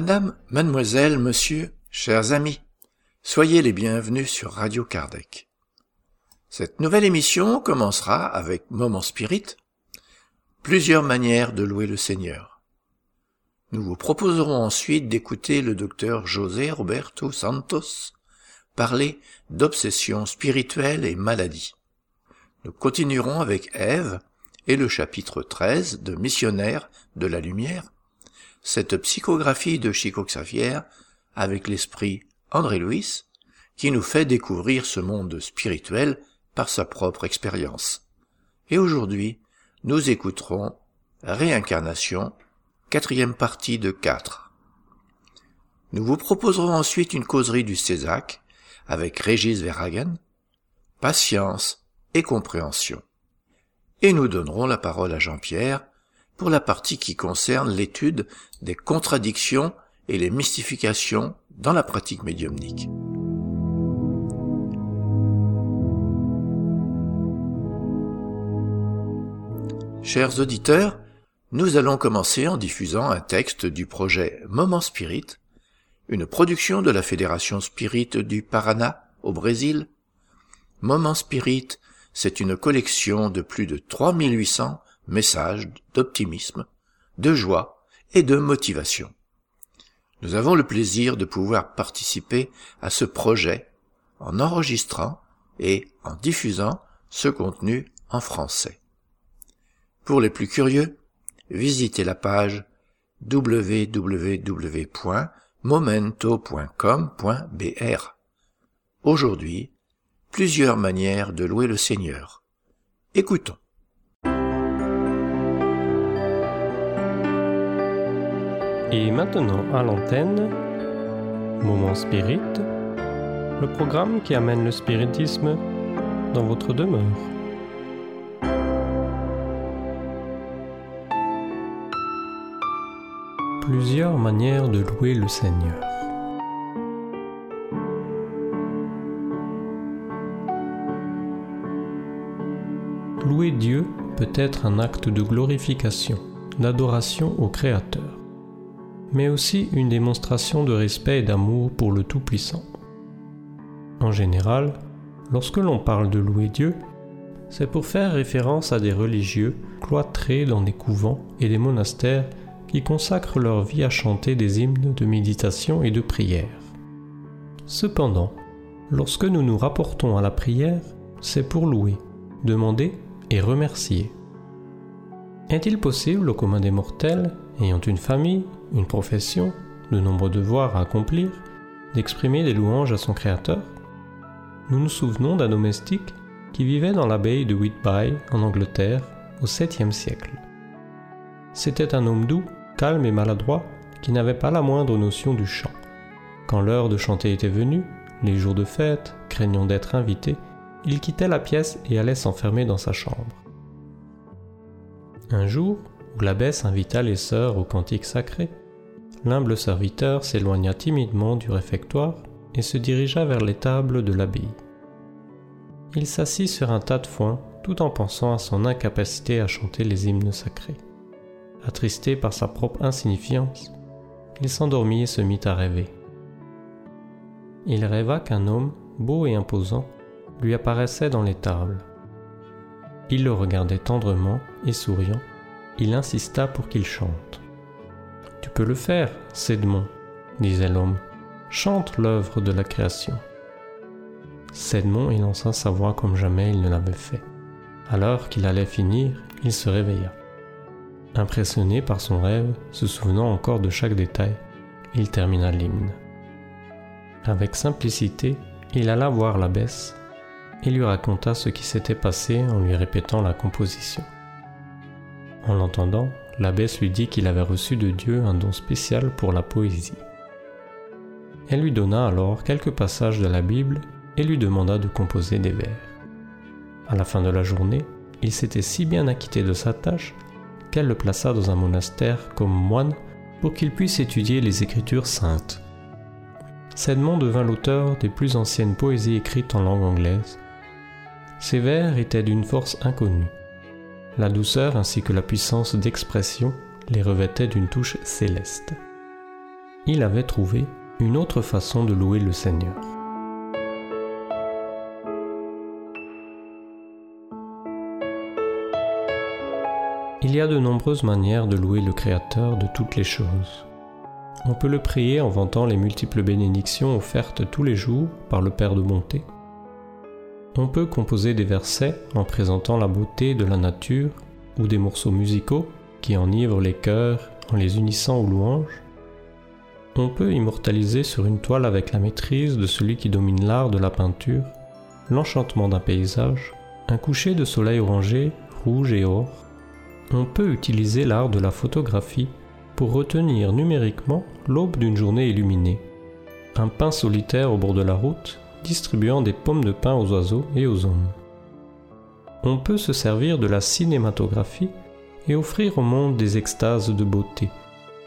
Madame, mademoiselle, monsieur, chers amis, soyez les bienvenus sur Radio Kardec. Cette nouvelle émission commencera avec Moment Spirit, plusieurs manières de louer le Seigneur. Nous vous proposerons ensuite d'écouter le docteur José Roberto Santos parler d'obsession spirituelle et maladie. Nous continuerons avec Ève et le chapitre 13 de Missionnaire de la Lumière, cette psychographie de Chico Xavier avec l'esprit André Louis, qui nous fait découvrir ce monde spirituel par sa propre expérience. Et aujourd'hui, nous écouterons Réincarnation, quatrième partie de quatre. Nous vous proposerons ensuite une causerie du Césac avec Régis Verhagen, Patience et compréhension. Et nous donnerons la parole à Jean-Pierre pour la partie qui concerne l'étude des contradictions et les mystifications dans la pratique médiumnique. Chers auditeurs, nous allons commencer en diffusant un texte du projet Moment Spirit, une production de la Fédération Spirit du Paraná au Brésil. Moment Spirit, c'est une collection de plus de 3800 messages d'optimisme, de joie et de motivation. Nous avons le plaisir de pouvoir participer à ce projet en enregistrant et en diffusant ce contenu en français. Pour les plus curieux, visitez la page www.momento.com.br. Aujourd'hui, plusieurs manières de louer le Seigneur. Écoutons. Et maintenant à l'antenne, Moment Spirit, le programme qui amène le spiritisme dans votre demeure. Plusieurs manières de louer le Seigneur. Louer Dieu peut être un acte de glorification, d'adoration au Créateur, mais aussi une démonstration de respect et d'amour pour le Tout-Puissant. En général, lorsque l'on parle de louer Dieu, c'est pour faire référence à des religieux cloîtrés dans des couvents et des monastères qui consacrent leur vie à chanter des hymnes de méditation et de prière. Cependant, lorsque nous nous rapportons à la prière, c'est pour louer, demander et remercier. Est-il possible au commun des mortels, ayant une famille, une profession, de nombreux devoirs à accomplir, d'exprimer des louanges à son Créateur Nous nous souvenons d'un domestique qui vivait dans l'abbaye de Whitby en Angleterre au 7e siècle. C'était un homme doux, calme et maladroit qui n'avait pas la moindre notion du chant. Quand l'heure de chanter était venue, les jours de fête, craignant d'être invité, il quittait la pièce et allait s'enfermer dans sa chambre. Un jour, l'abbesse invita les sœurs au cantique sacré, l'humble serviteur s'éloigna timidement du réfectoire et se dirigea vers les tables de l'abbaye. Il s'assit sur un tas de foin tout en pensant à son incapacité à chanter les hymnes sacrés. Attristé par sa propre insignifiance, il s'endormit et se mit à rêver. Il rêva qu'un homme, beau et imposant, lui apparaissait dans les tables. Il le regardait tendrement et souriant, il insista pour qu'il chante. Tu peux le faire, Cédmon, disait l'homme. Chante l'œuvre de la création. Cédmon élança sa voix comme jamais il ne l'avait fait. Alors qu'il allait finir, il se réveilla. Impressionné par son rêve, se souvenant encore de chaque détail, il termina l'hymne. Avec simplicité, il alla voir l'abbesse et lui raconta ce qui s'était passé en lui répétant la composition. En l'entendant, l'abbesse lui dit qu'il avait reçu de Dieu un don spécial pour la poésie. Elle lui donna alors quelques passages de la Bible et lui demanda de composer des vers. À la fin de la journée, il s'était si bien acquitté de sa tâche qu'elle le plaça dans un monastère comme moine pour qu'il puisse étudier les Écritures saintes. Cédemont devint l'auteur des plus anciennes poésies écrites en langue anglaise ces vers étaient d'une force inconnue. La douceur ainsi que la puissance d'expression les revêtaient d'une touche céleste. il avait trouvé une autre façon de louer le Seigneur. Il y a de nombreuses manières de louer le Créateur de toutes les choses. On peut le prier en vantant les multiples bénédictions offertes tous les jours par le Père de bonté. On peut composer des versets en présentant la beauté de la nature ou des morceaux musicaux qui enivrent les cœurs en les unissant aux louanges. On peut immortaliser sur une toile avec la maîtrise de celui qui domine l'art de la peinture, l'enchantement d'un paysage, un coucher de soleil orangé, rouge et or, on peut utiliser l'art de la photographie pour retenir numériquement l'aube d'une journée illuminée. Un pain solitaire au bord de la route distribuant des pommes de pain aux oiseaux et aux hommes. On peut se servir de la cinématographie et offrir au monde des extases de beauté,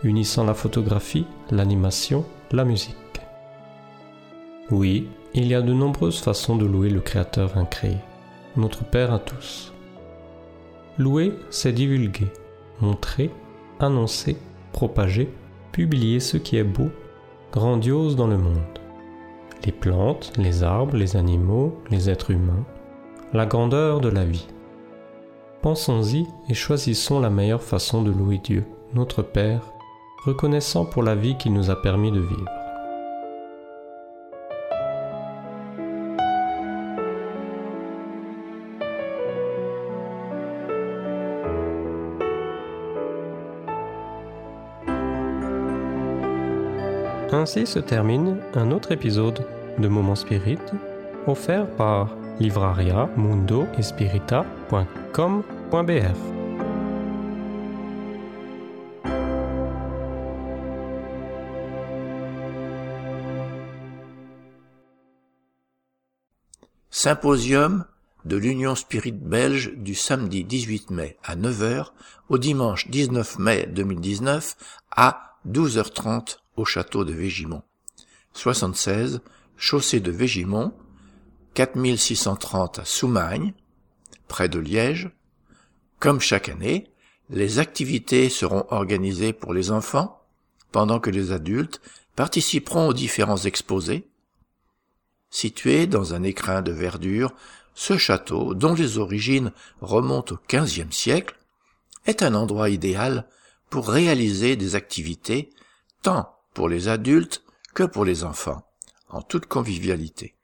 unissant la photographie, l'animation, la musique. Oui, il y a de nombreuses façons de louer le Créateur incréé, notre Père à tous. Louer, c'est divulguer, montrer, annoncer, propager, publier ce qui est beau, grandiose dans le monde. Les plantes, les arbres, les animaux, les êtres humains, la grandeur de la vie. Pensons-y et choisissons la meilleure façon de louer Dieu, notre Père, reconnaissant pour la vie qu'il nous a permis de vivre. Ainsi se termine un autre épisode de Moment Spirit offert par livraria mundo Symposium de l'Union Spirit belge du samedi 18 mai à 9h au dimanche 19 mai 2019 à 12h30 au château de Végimont. 76, chaussée de Végimont, 4630 à Soumagne, près de Liège. Comme chaque année, les activités seront organisées pour les enfants, pendant que les adultes participeront aux différents exposés. Situé dans un écrin de verdure, ce château, dont les origines remontent au XVe siècle, est un endroit idéal pour réaliser des activités tant pour les adultes que pour les enfants, en toute convivialité.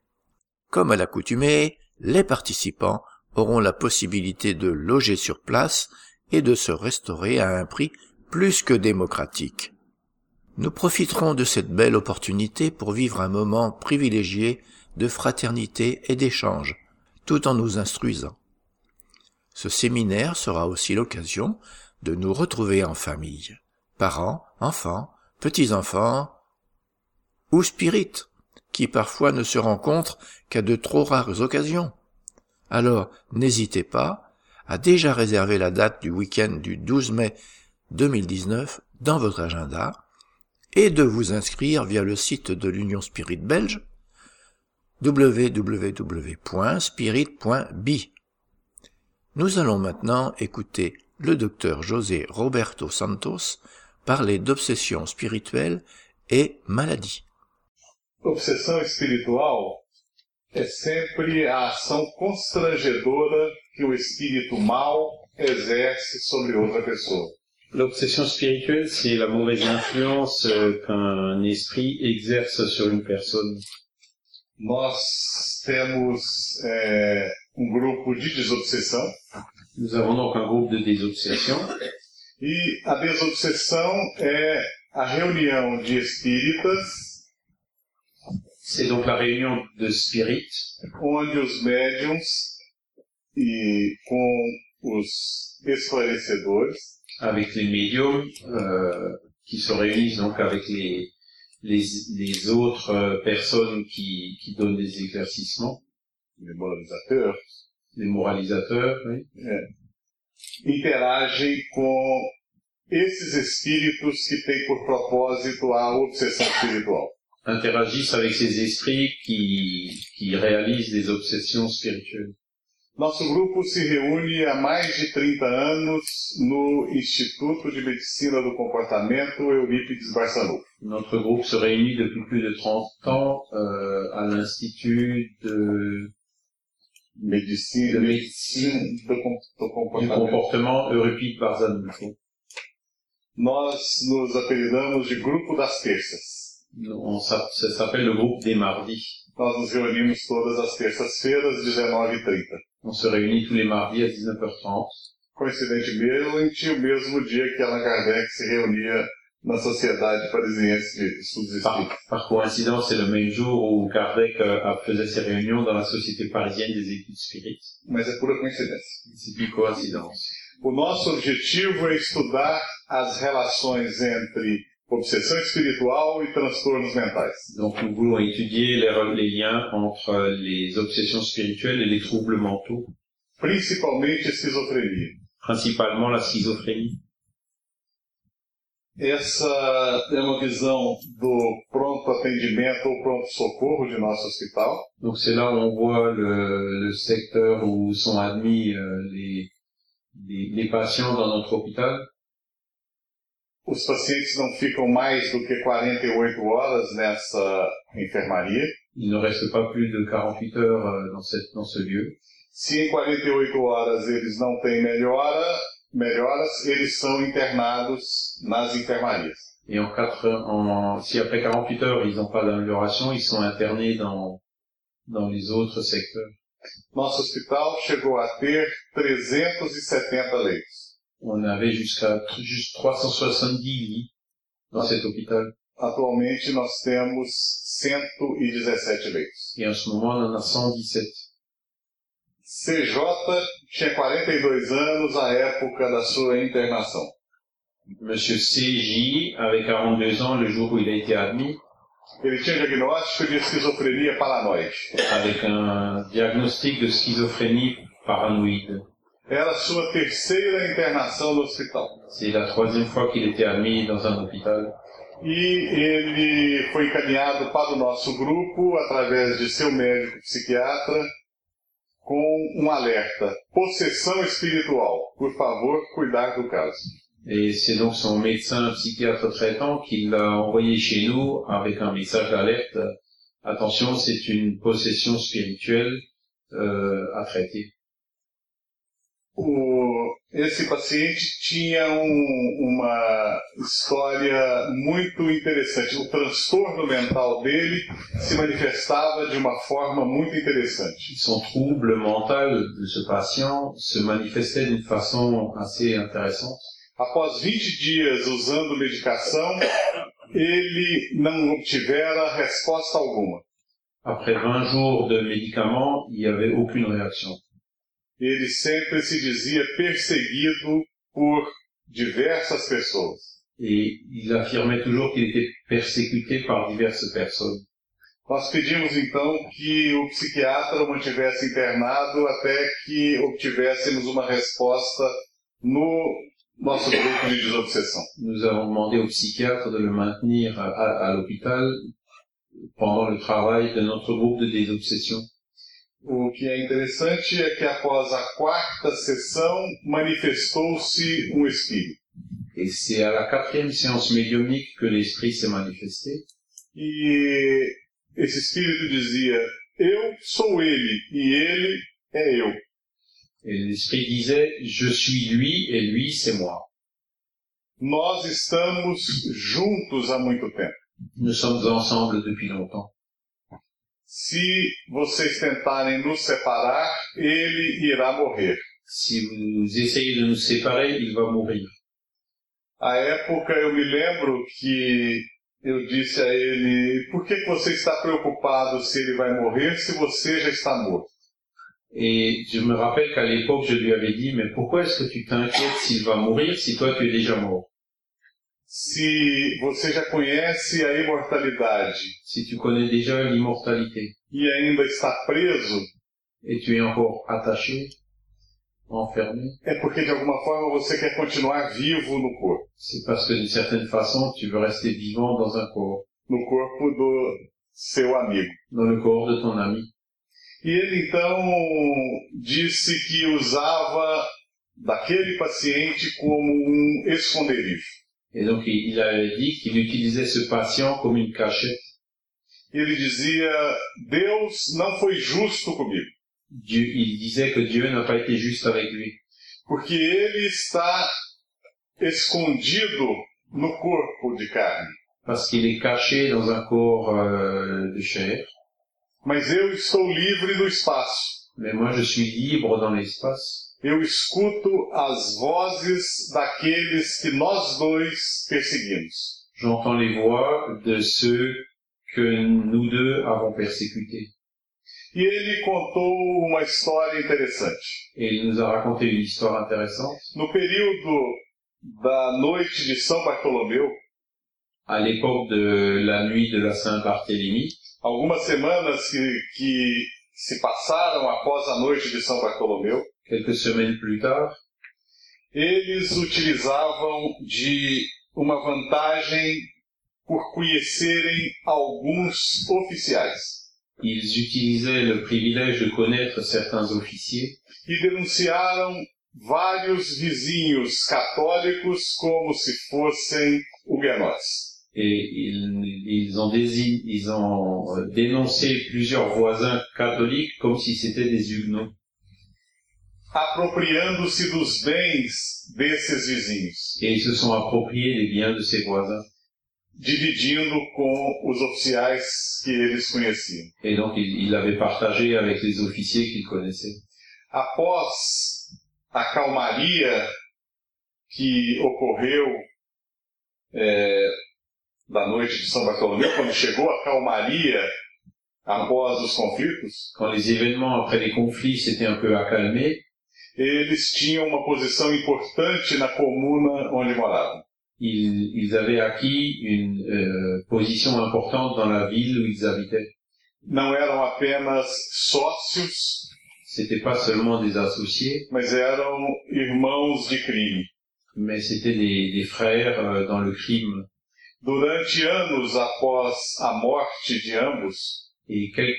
Comme à l'accoutumée, les participants auront la possibilité de loger sur place et de se restaurer à un prix plus que démocratique. Nous profiterons de cette belle opportunité pour vivre un moment privilégié de fraternité et d'échange, tout en nous instruisant. Ce séminaire sera aussi l'occasion de nous retrouver en famille, parents, enfants, petits-enfants ou spirites, qui parfois ne se rencontrent qu'à de trop rares occasions. Alors, n'hésitez pas à déjà réserver la date du week-end du 12 mai 2019 dans votre agenda et de vous inscrire via le site de l'Union Spirit belge www.spirit.bi. Nous allons maintenant écouter le docteur José Roberto Santos parler d'obsession spirituelle et maladie. Obsessão espiritual é sempre a ação constrangedora que o espírito mal exerce sobre outra pessoa. L'obsession spirituelle, c'est la mauvaise influence euh, qu'un esprit exerce sur une personne. Nós temos é, um grupo de desobsessão. Nous avons donc un groupe de désobsession. E a desobsessão é a reunião de espíritas. C'est donc la réunion de spirites. Onde os médiums e com os esclarecedores. Avec les médiums euh, qui se réunissent donc avec les, les, les autres personnes qui, qui donnent des éclaircissements. Les moralisateurs. Les moralisateurs, oui. Interagem com esses espíritos que têm por propósito a obsessão espiritual. Interagissent avec ces esprits qui, qui réalisent des obsessions spirituelles. Nosso grupo se reúne há mais de 30 anos no Instituto de Medicina do Comportamento Eurípides Barçanufo. Notre groupe se réunit depuis plus de 30 ans euh, à l'Institut de, Medicina, de médecine do, com- do du Comportamento. comportement Euripide Barzanufo. Nós nos apelidamos de Grupo das Terças. On Ça s'appelle le groupe des mardis. Nós nos reunimos todas as terças-feiras, 19h30. On se réunit tous les mardis à 19h30. Coincidentemente, o mesmo dia que Allan Kardec se reunia na Sociedade Parisiense de Estudos Par, Espíritas. par coïncidence, c'est le même jour où Kardec euh, faisait ses réunions dans la Société parisienne des études spirites. Mas é pura coincidência. C'est une coïncidence. O nosso objetivo é estudar as relações entre obsessão espiritual e transtornos mentais. Donc nous voulons étudier les, les liens entre les obsessions spirituelles et les troubles mentaux, Principalmente esquizofrenia. principalement la schizophrénie. Essa é uma visão do pronto atendimento ou pronto socorro de nosso hospital. Donc c'est là où on voit le, le secteur où sont admis euh, les, les, les patients dans notre hôpital. Os pacientes não ficam mais do que 48 horas nessa enfermaria. Il ne reste pas plus de 48 heures euh, dans, cette, dans ce lieu. Se em 48 horas eles não têm melhora, melhoras, eles são internados nas enfermarias. Et en quatre, en, si après 48 heures ils n'ont pas d'amélioration, ils sont internés dans, dans les autres secteurs. Nosso hospital chegou a ter 370 leitos. On avait jusqu'à juste 370 lits dans cet hôpital. Atualmente nós temos 117 leitos. Et en ce moment, on en a 117. CJ tinha 42 anos à época da sua internação. Monsieur CJ avait 42 ans le jour où il a été admis, Ele tinha diagnóstico de esquizofrenia paranoide. avec un diagnostic de schizophrénie paranoïde. Era a sua terceira internação no hospital. C'est la troisième fois qu'il était admis dans un hôpital. E ele foi encaminhado para o nosso grupo através de seu médico psiquiatra Et c'est donc son médecin psychiatre traitant qui l'a envoyé chez nous avec un message d'alerte. Attention, c'est une possession spirituelle euh, à traiter. O, esse paciente tinha um- uma história muito interessante. O transtorno mental dele se manifestava de uma forma muito interessante. Son trouble mental de ce patient se manifestait d'une façon assez intéressante. Após 20 dias usando medicação, ele não obtivera resposta alguma. Après 20 jours de médicaments, il n'y avait aucune réaction. Ele sempre se dizia perseguido por diversas pessoas. Et il affirmait toujours qu'il était persécuté par diverses personnes. Nós pedimos então que o psiquiatra o mantivesse internado até que obtivéssemos uma resposta no nosso grupo de desobsessão. Nous avons demandé au psychiatre de le maintenir à, à l'hôpital pendant le travail de notre groupe de désobsession. O que é interessante é que após a quarta sessão manifestou-se um espírito. Et c'est à la quatrième séance médiumnique que l'esprit s'est manifesté. E esse espírito dizia: Eu sou ele e ele é eu. Et l'esprit disait, je suis lui et lui c'est moi. Nós estamos juntos há muito tempo. Nous sommes ensemble depuis longtemps. Se vocês tentarem nos separar, ele irá morrer. Vous essayez de nous séparer, il va mourir. À época eu me lembro que eu disse a ele: Por que que você está preocupado se ele vai morrer se você já está morto? Et je me rappelle qu'à l'époque, je lui avais dit, mais pourquoi est-ce que tu t'inquiètes s'il va mourir si toi tu es déjà mort Se você já conhece a imortalidade Si tu connais déjà l'immortalité e ainda está preso, et tu es encore attaché, enfermé, é porque de alguma forma você quer continuar vivo no corpo c'est parce que d'une certaine façon, tu veux rester vivant dans un corps, no corpo do seu amigo. dans le corps de ton ami. E ele então disse que usava daquele paciente como um esconderijo. Et donc il, a dit qu'il utilisait ce patient comme une cachette. Ele dizia: Deus não foi justo comigo, Dieu, il disait que Dieu n'a pas été juste avec lui, porque ele está escondido no corpo de carne. parce qu'il est caché dans un corps euh, de chair. Mas eu estou livre no espaço. Mais moi je suis libre dans l'espace. Eu escuto as vozes daqueles que nós dois perseguimos. J'entends les voix de ceux que nous deux avons persécutés. E ele contou uma história interessante. Et il nous a raconté une histoire intéressante. No período da noite de São Bartolomeu, À l'époque de la nuit de la Saint-Barthélemy, algumas semanas que, que se passaram após a noite de São Bartolomeu, quelques semaines plus tard, eles utilizavam de uma vantagem por conhecerem alguns oficiais. Ils utilisaient le privilège de connaître certains officiers e denunciaram vários vizinhos católicos como se fossem huguenotes. et ils, ils ont, ils ont dénoncé plusieurs voisins catholiques comme si c'était des huguenots, apropriando-se dos bens desses vizinhos, et ils se sont appropriés les biens de voisins. dividindo com os oficiais que eles conheciam. Et donc ils ils l'avaient partagé avec les officiers qu'ils connaissaient. Após a calmaria que ocorreu é, da noite de São Bartolomeu, quando chegou a calmaria após os conflitos, Quand les événements après les conflits s'étaient un peu accalmés, eles tinham uma posição importante na comuna onde moravam. ils, ils avaient acquis une euh, position importante dans la ville où ils habitaient. Não eram apenas sócios, C'était pas seulement des associés, mas eram irmãos de crime. mais c'était des, des frères euh, dans le crime. Durante anos após a morte de ambos, Et quel-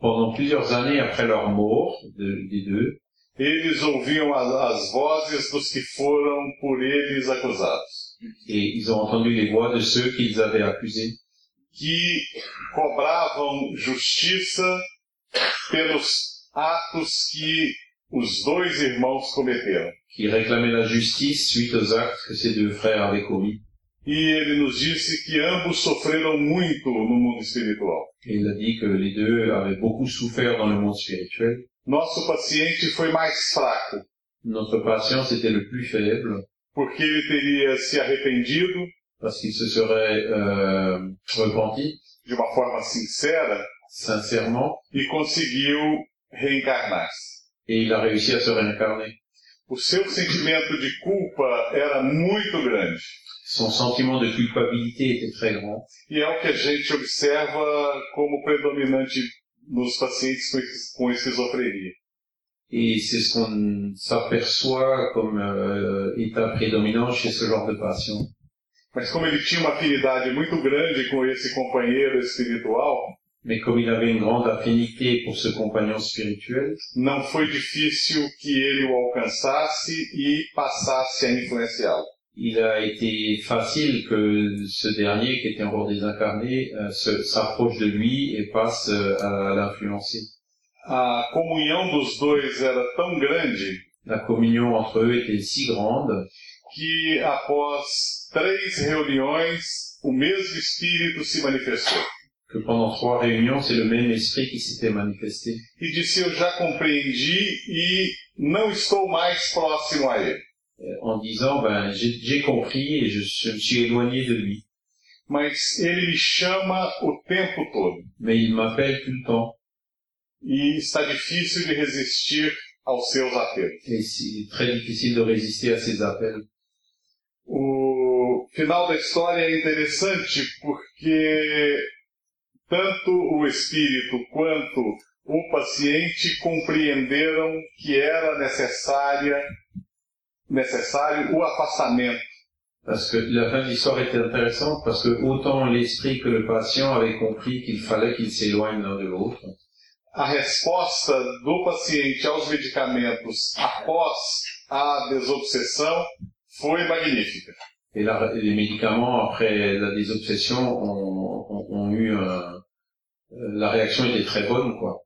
pendant plusieurs années après leur mort, de- des deux, eles ouviam a- as vozes dos que foram por eles acusados, et ils ont entendu les voix de ceux qu'ils avaient accusés, que cobravam justiça pelos atos que os dois irmãos cometeram. qui réclamaient la justice suite aux actes que ces deux frères avaient commis. E ele nos disse que ambos sofreram muito no mundo espiritual. Il a dit que les deux avaient beaucoup souffert dans le monde spirituel. Nosso paciente foi mais fraco, Notre patient était le plus faible porque ele teria se arrependido parce qu'il se serait euh, repenti de uma forma sincera sincèrement e conseguiu reencarnar-se. et il a réussi à se réincarner. O seu sentimento de culpa era muito grande. Son sentiment de culpabilité était très grand E é o que a gente observa como predominante nos pacientes com es- com esquizofrenia. et c'est ce qu'on s'aperçoit comme euh, état prédominant chez ce genre de patient. Mas como ele tinha uma afinidade muito grande com esse companheiro espiritual, Mais comme il avait une grande affinité pour ce compagnon spirituel, não foi difícil que ele o alcançasse e passasse a influenciá-lo. Il a été facile que ce dernier, qui était encore désincarné, euh, s'approche de lui et passe euh, à l'influencer. A comunhão dos dois era tão grande La communion entre eux était si grande que após três reuniões o mesmo espírito se manifestou. que pendant trois réunions, c'est le même esprit qui s'était manifesté. E disse: Eu já compreendi e não estou mais próximo a ele. En disant, ben, j'ai compris et je, je me suis éloigné de lui. Mas ele me chama o tempo todo. Mais il m'appelle tout le temps. E está difícil de resistir aos seus apelos. Et c'est très difficile de résister à ces appels. O final da história é interessante porque tanto o espírito quanto o paciente compreenderam que era necessária necessário o afastamento Parce que la fin de l'histoire était intéressante parce que autant l'esprit que le patient avaient compris qu'il fallait qu'ils s'éloignent l'un de l'autre. a resposta do paciente aos medicamentos após a désobsessão foi magnífica. Et la- les médicaments, après la désobsession, ont, ont- ont eu un- la réaction était très bonne, quoi.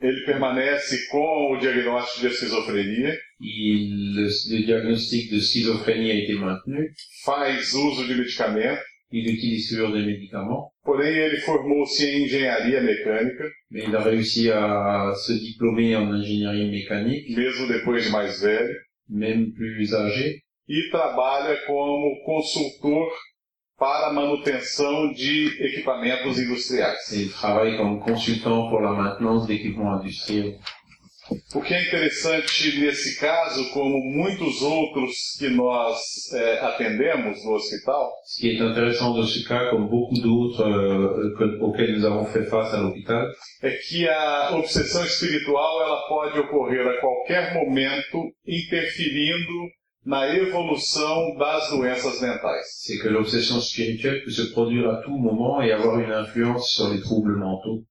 Ele permanece com o diagnóstico de esquizofrenia, Il, le, le diagnostic de schizophrénie a été maintenu. faz uso de medicamento, Il utilise toujours des médicaments, porém ele formou-se em engenharia mecânica, mais il a réussi à se diplômer en ingénierie mécanique, mesmo depois de mais velho, même plus âgé, e trabalha como consultor para a manutenção de equipamentos industriais. il travaille comme consultant pour la maintenance d'équipements industriels. O que é interessante nesse caso, como muitos outros que nós eh, atendemos no hospital, Ce qui est intéressant de ce cas, comme beaucoup d'autres euh, que- auxquels nous avons fait face à l'hôpital, é que a obsessão espiritual ela pode ocorrer a qualquer momento, interferindo na evolução das doenças mentais. c'est que l'obsession spirituelle peut se produire à tout moment et avoir une influence sur les troubles mentaux.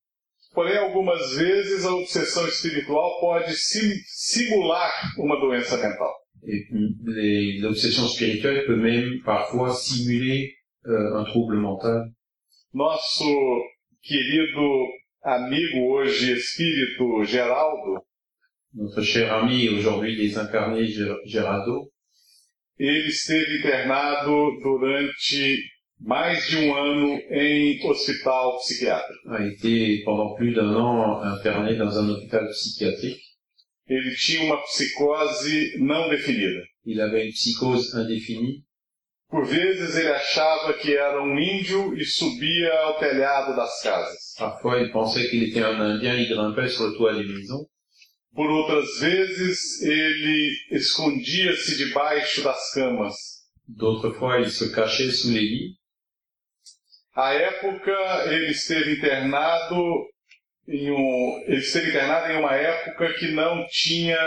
Porém, algumas vezes a obsessão espiritual pode sim- simular uma doença mental. Et l'obsession spirituelle peut même parfois simuler euh, un trouble mental. Nosso querido amigo hoje espírito Geraldo, Notre cher ami, aujourd'hui désincarné Geraldo, ele esteve internado durante mais de um ano em hospital psiquiátrico. a été pendant plus d'un an interné dans un hôpital psychiatrique. Ele tinha uma psicose não definida. Il avait une psychose indéfinie. Por vezes ele achava que era um índio e subia ao telhado das casas. Parfois, il pensait qu'il était un Indien, il grimpait sur le toit des maisons. Por outras vezes ele escondia-se debaixo das camas. D'autres fois, il se cachait sous les lits. À época ele esteve internado em um, ele esteve internado em uma época que não tinha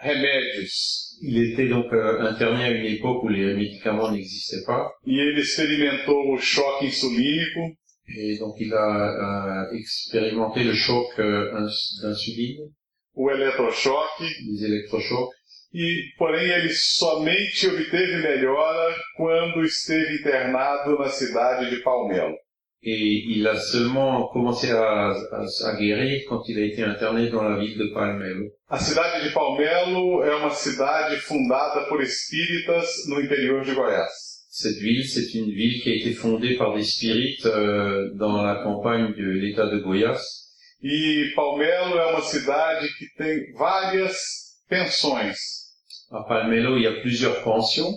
remédios Il était donc euh, interné à une époque où les médicaments n'existaient pas. e ele experimentou o choque insulínico Et donc, il a euh, expérimenté le choc euh, ins- d'insuline, o eletrochoque les électrochocs. e porém ele somente obteve melhora quando esteve internado na cidade de Palmelo. Et il a seulement commencé à, à, à guérir quand il a été interné dans la ville de Palmelo. A cidade de Palmelo é uma cidade fundada por espíritas no interior de Goiás. Cette ville, c'est une ville qui a été fondée par des spirites euh, dans la campagne de l'état de Goiás. E Palmelo é uma cidade que tem várias pensões, À Palmelo, y a plusieurs pensions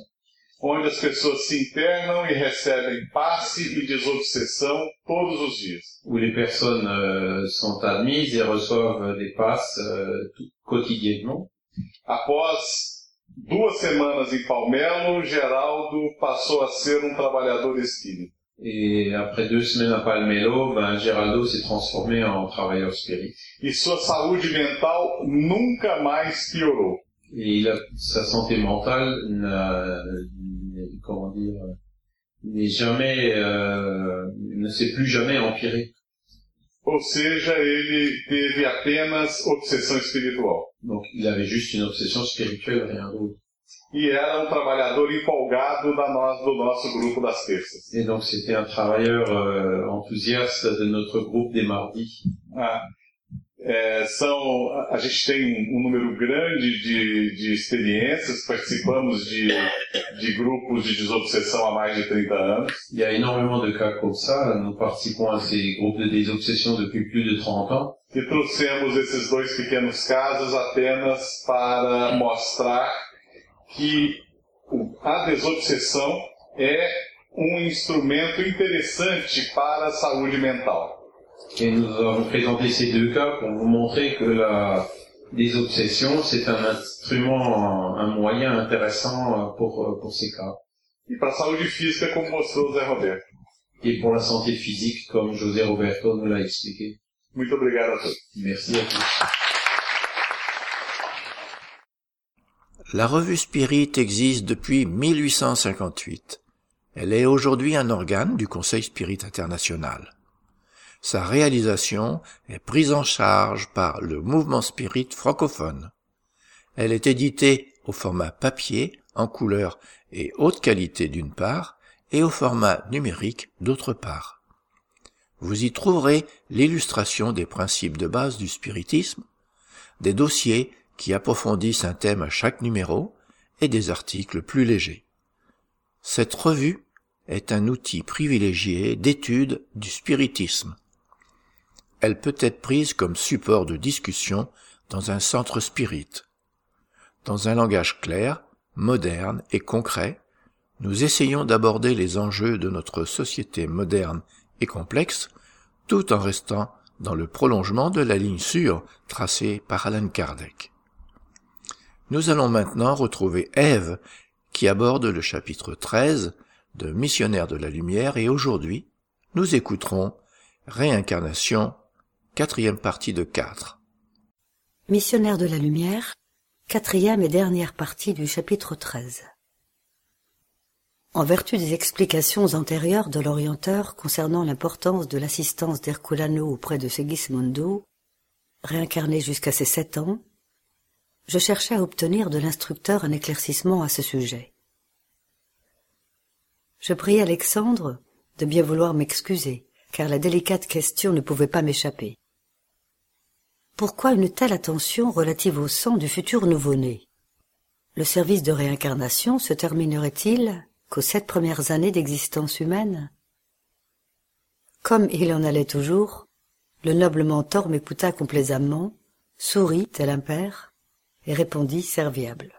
onde as pessoas se internam e recebem passe e desobsessão todos os dias. où les personnes euh, sont admises et reçoivent des passes euh, quotidiennement. Após duas semanas em Palmelo, Geraldo passou a ser um trabalhador espírita. Et après deux semaines à Palmelo, ben, Geraldo s'est transformé en travailleur spirit. E sua saúde mental nunca mais piorou. Et il a, sa santé mentale n'a, comment dire, n'est jamais, euh, ne s'est plus jamais empirée. Ou seja, ele teve apenas obsessão espiritual. Donc il avait juste une obsession spirituelle, rien d'autre. E era um trabalhador empolgado da no- do nosso grupo das terças. Et donc c'était un travailleur euh, enthousiaste de notre groupe des mardis. Ah, é, são, a gente tem um, um número grande de, de experiências, participamos de, de grupos de desobsessão há mais de 30 anos. Il y a énormément de cas comme ça. Nous participons à ces groupes de désobsession depuis plus de 30 ans. E trouxemos esses dois pequenos casos apenas para mostrar que a desobsessão é um instrumento interessante para a saúde mental. Et nous avons présenté ces deux cas pour vous montrer que la désobsession, c'est un instrument, un moyen intéressant pour, pour ces cas. E para a saúde física, como mostrou o Zé Roberto. Et pour la santé physique, comme José Roberto nous l'a expliqué. Muito obrigado a todos. Merci à tous. La revue Spirit existe depuis 1858. Elle est aujourd'hui un organe du Conseil Spirit International. Sa réalisation est prise en charge par le mouvement spirit francophone. Elle est éditée au format papier, en couleur et haute qualité d'une part, et au format numérique d'autre part. Vous y trouverez l'illustration des principes de base du spiritisme, des dossiers qui approfondissent un thème à chaque numéro et des articles plus légers. Cette revue est un outil privilégié d'étude du spiritisme. Elle peut être prise comme support de discussion dans un centre spirit. Dans un langage clair, moderne et concret, nous essayons d'aborder les enjeux de notre société moderne et complexe, tout en restant dans le prolongement de la ligne sûre tracée par Alan Kardec. Nous allons maintenant retrouver Ève qui aborde le chapitre 13 de Missionnaire de la Lumière et aujourd'hui, nous écouterons Réincarnation, quatrième partie de quatre. Missionnaire de la Lumière, quatrième et dernière partie du chapitre 13. En vertu des explications antérieures de l'orienteur concernant l'importance de l'assistance d'Herculano auprès de Segismondo, réincarné jusqu'à ses sept ans, je cherchais à obtenir de l'instructeur un éclaircissement à ce sujet. Je prie Alexandre de bien vouloir m'excuser, car la délicate question ne pouvait pas m'échapper. Pourquoi une telle attention relative au sang du futur nouveau-né? Le service de réincarnation se terminerait-il qu'aux sept premières années d'existence humaine? Comme il en allait toujours, le noble mentor m'écouta complaisamment, sourit tel un père, et répondit serviable.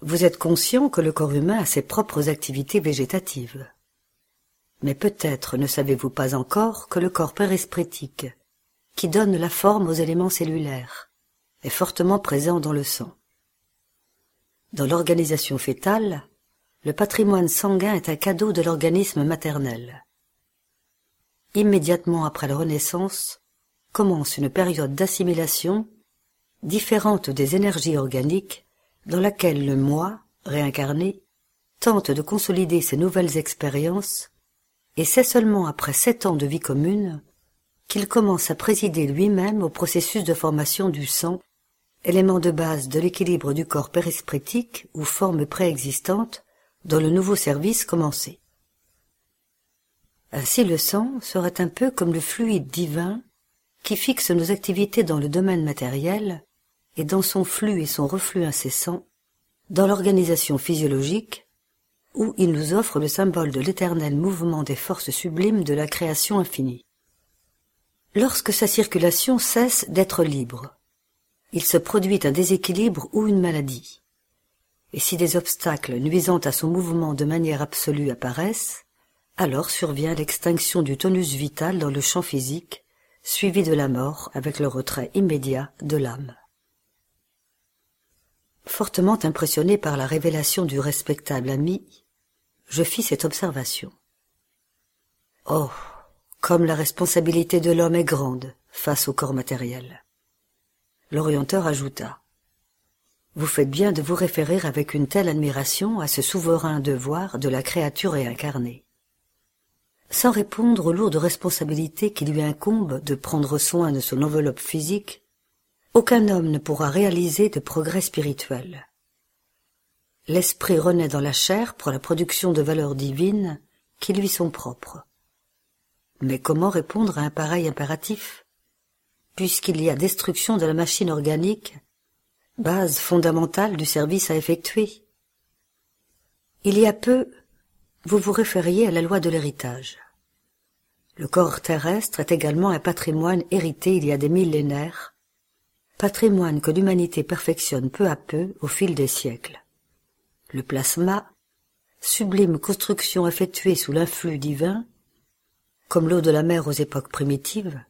Vous êtes conscient que le corps humain a ses propres activités végétatives. Mais peut-être ne savez-vous pas encore que le corps périsprétique, qui donne la forme aux éléments cellulaires, est fortement présent dans le sang. Dans l'organisation fétale, le patrimoine sanguin est un cadeau de l'organisme maternel. Immédiatement après la renaissance, commence une période d'assimilation différente des énergies organiques dans laquelle le moi, réincarné, tente de consolider ses nouvelles expériences, et c'est seulement après sept ans de vie commune qu'il commence à présider lui-même au processus de formation du sang, élément de base de l'équilibre du corps périsprétique ou forme préexistante dont le nouveau service commençait. Ainsi le sang serait un peu comme le fluide divin qui fixe nos activités dans le domaine matériel et dans son flux et son reflux incessant, dans l'organisation physiologique, où il nous offre le symbole de l'éternel mouvement des forces sublimes de la création infinie. Lorsque sa circulation cesse d'être libre, il se produit un déséquilibre ou une maladie et si des obstacles nuisant à son mouvement de manière absolue apparaissent, alors survient l'extinction du tonus vital dans le champ physique, suivi de la mort avec le retrait immédiat de l'âme. Fortement impressionné par la révélation du respectable ami, je fis cette observation. Oh, comme la responsabilité de l'homme est grande face au corps matériel. L'orienteur ajouta. Vous faites bien de vous référer avec une telle admiration à ce souverain devoir de la créature réincarnée. Sans répondre aux lourdes responsabilités qui lui incombent de prendre soin de son enveloppe physique, aucun homme ne pourra réaliser de progrès spirituel. L'esprit renaît dans la chair pour la production de valeurs divines qui lui sont propres. Mais comment répondre à un pareil impératif? Puisqu'il y a destruction de la machine organique base fondamentale du service à effectuer. Il y a peu, vous vous référiez à la loi de l'héritage. Le corps terrestre est également un patrimoine hérité il y a des millénaires, patrimoine que l'humanité perfectionne peu à peu au fil des siècles. Le plasma, sublime construction effectuée sous l'influx divin, comme l'eau de la mer aux époques primitives,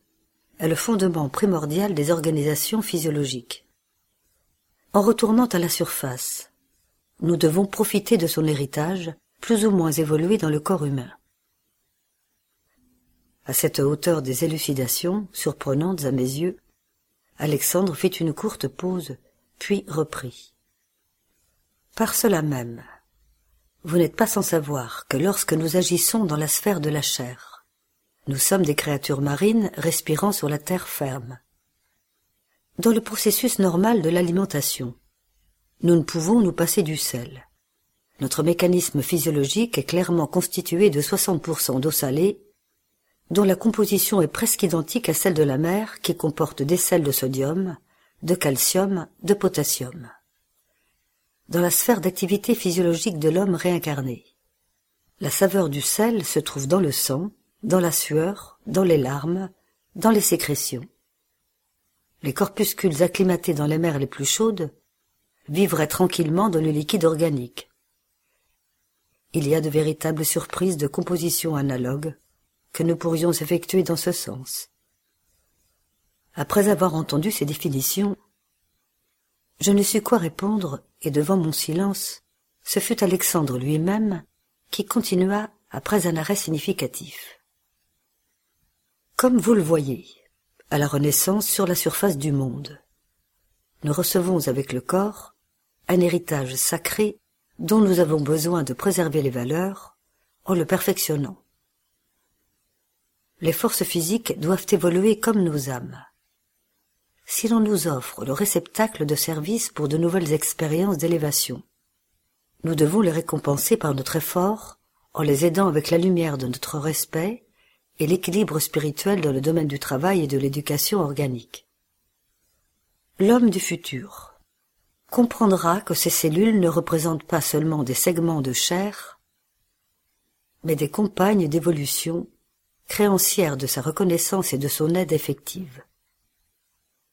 est le fondement primordial des organisations physiologiques. En retournant à la surface, nous devons profiter de son héritage, plus ou moins évolué dans le corps humain. À cette hauteur des élucidations, surprenantes à mes yeux, Alexandre fit une courte pause, puis reprit. Par cela même, vous n'êtes pas sans savoir que lorsque nous agissons dans la sphère de la chair, Nous sommes des créatures marines respirant sur la terre ferme. Dans le processus normal de l'alimentation, nous ne pouvons nous passer du sel. Notre mécanisme physiologique est clairement constitué de 60% d'eau salée, dont la composition est presque identique à celle de la mer qui comporte des sels de sodium, de calcium, de potassium. Dans la sphère d'activité physiologique de l'homme réincarné, la saveur du sel se trouve dans le sang, dans la sueur, dans les larmes, dans les sécrétions. Les corpuscules acclimatés dans les mers les plus chaudes vivraient tranquillement dans le liquide organique. Il y a de véritables surprises de composition analogue que nous pourrions effectuer dans ce sens. Après avoir entendu ces définitions, je ne sus quoi répondre, et devant mon silence, ce fut Alexandre lui-même qui continua après un arrêt significatif. Comme vous le voyez, à la Renaissance sur la surface du monde, nous recevons avec le corps un héritage sacré dont nous avons besoin de préserver les valeurs en le perfectionnant. Les forces physiques doivent évoluer comme nos âmes. Si l'on nous offre le réceptacle de service pour de nouvelles expériences d'élévation, nous devons les récompenser par notre effort en les aidant avec la lumière de notre respect et l'équilibre spirituel dans le domaine du travail et de l'éducation organique. L'homme du futur comprendra que ces cellules ne représentent pas seulement des segments de chair, mais des compagnes d'évolution créancières de sa reconnaissance et de son aide effective.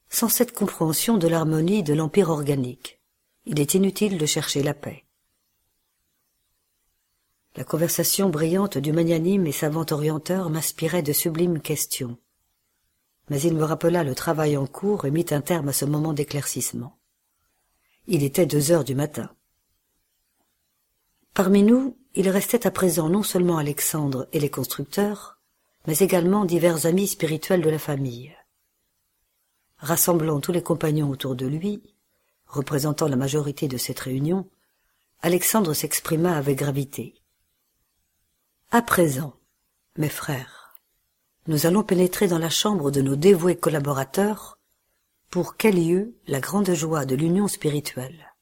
Sans cette compréhension de l'harmonie de l'empire organique, il est inutile de chercher la paix. La conversation brillante du magnanime et savant orienteur m'inspirait de sublimes questions. Mais il me rappela le travail en cours et mit un terme à ce moment d'éclaircissement. Il était deux heures du matin. Parmi nous, il restait à présent non seulement Alexandre et les constructeurs, mais également divers amis spirituels de la famille. Rassemblant tous les compagnons autour de lui, représentant la majorité de cette réunion, Alexandre s'exprima avec gravité. À présent, mes frères, nous allons pénétrer dans la chambre de nos dévoués collaborateurs pour qu'ait lieu la grande joie de l'union spirituelle.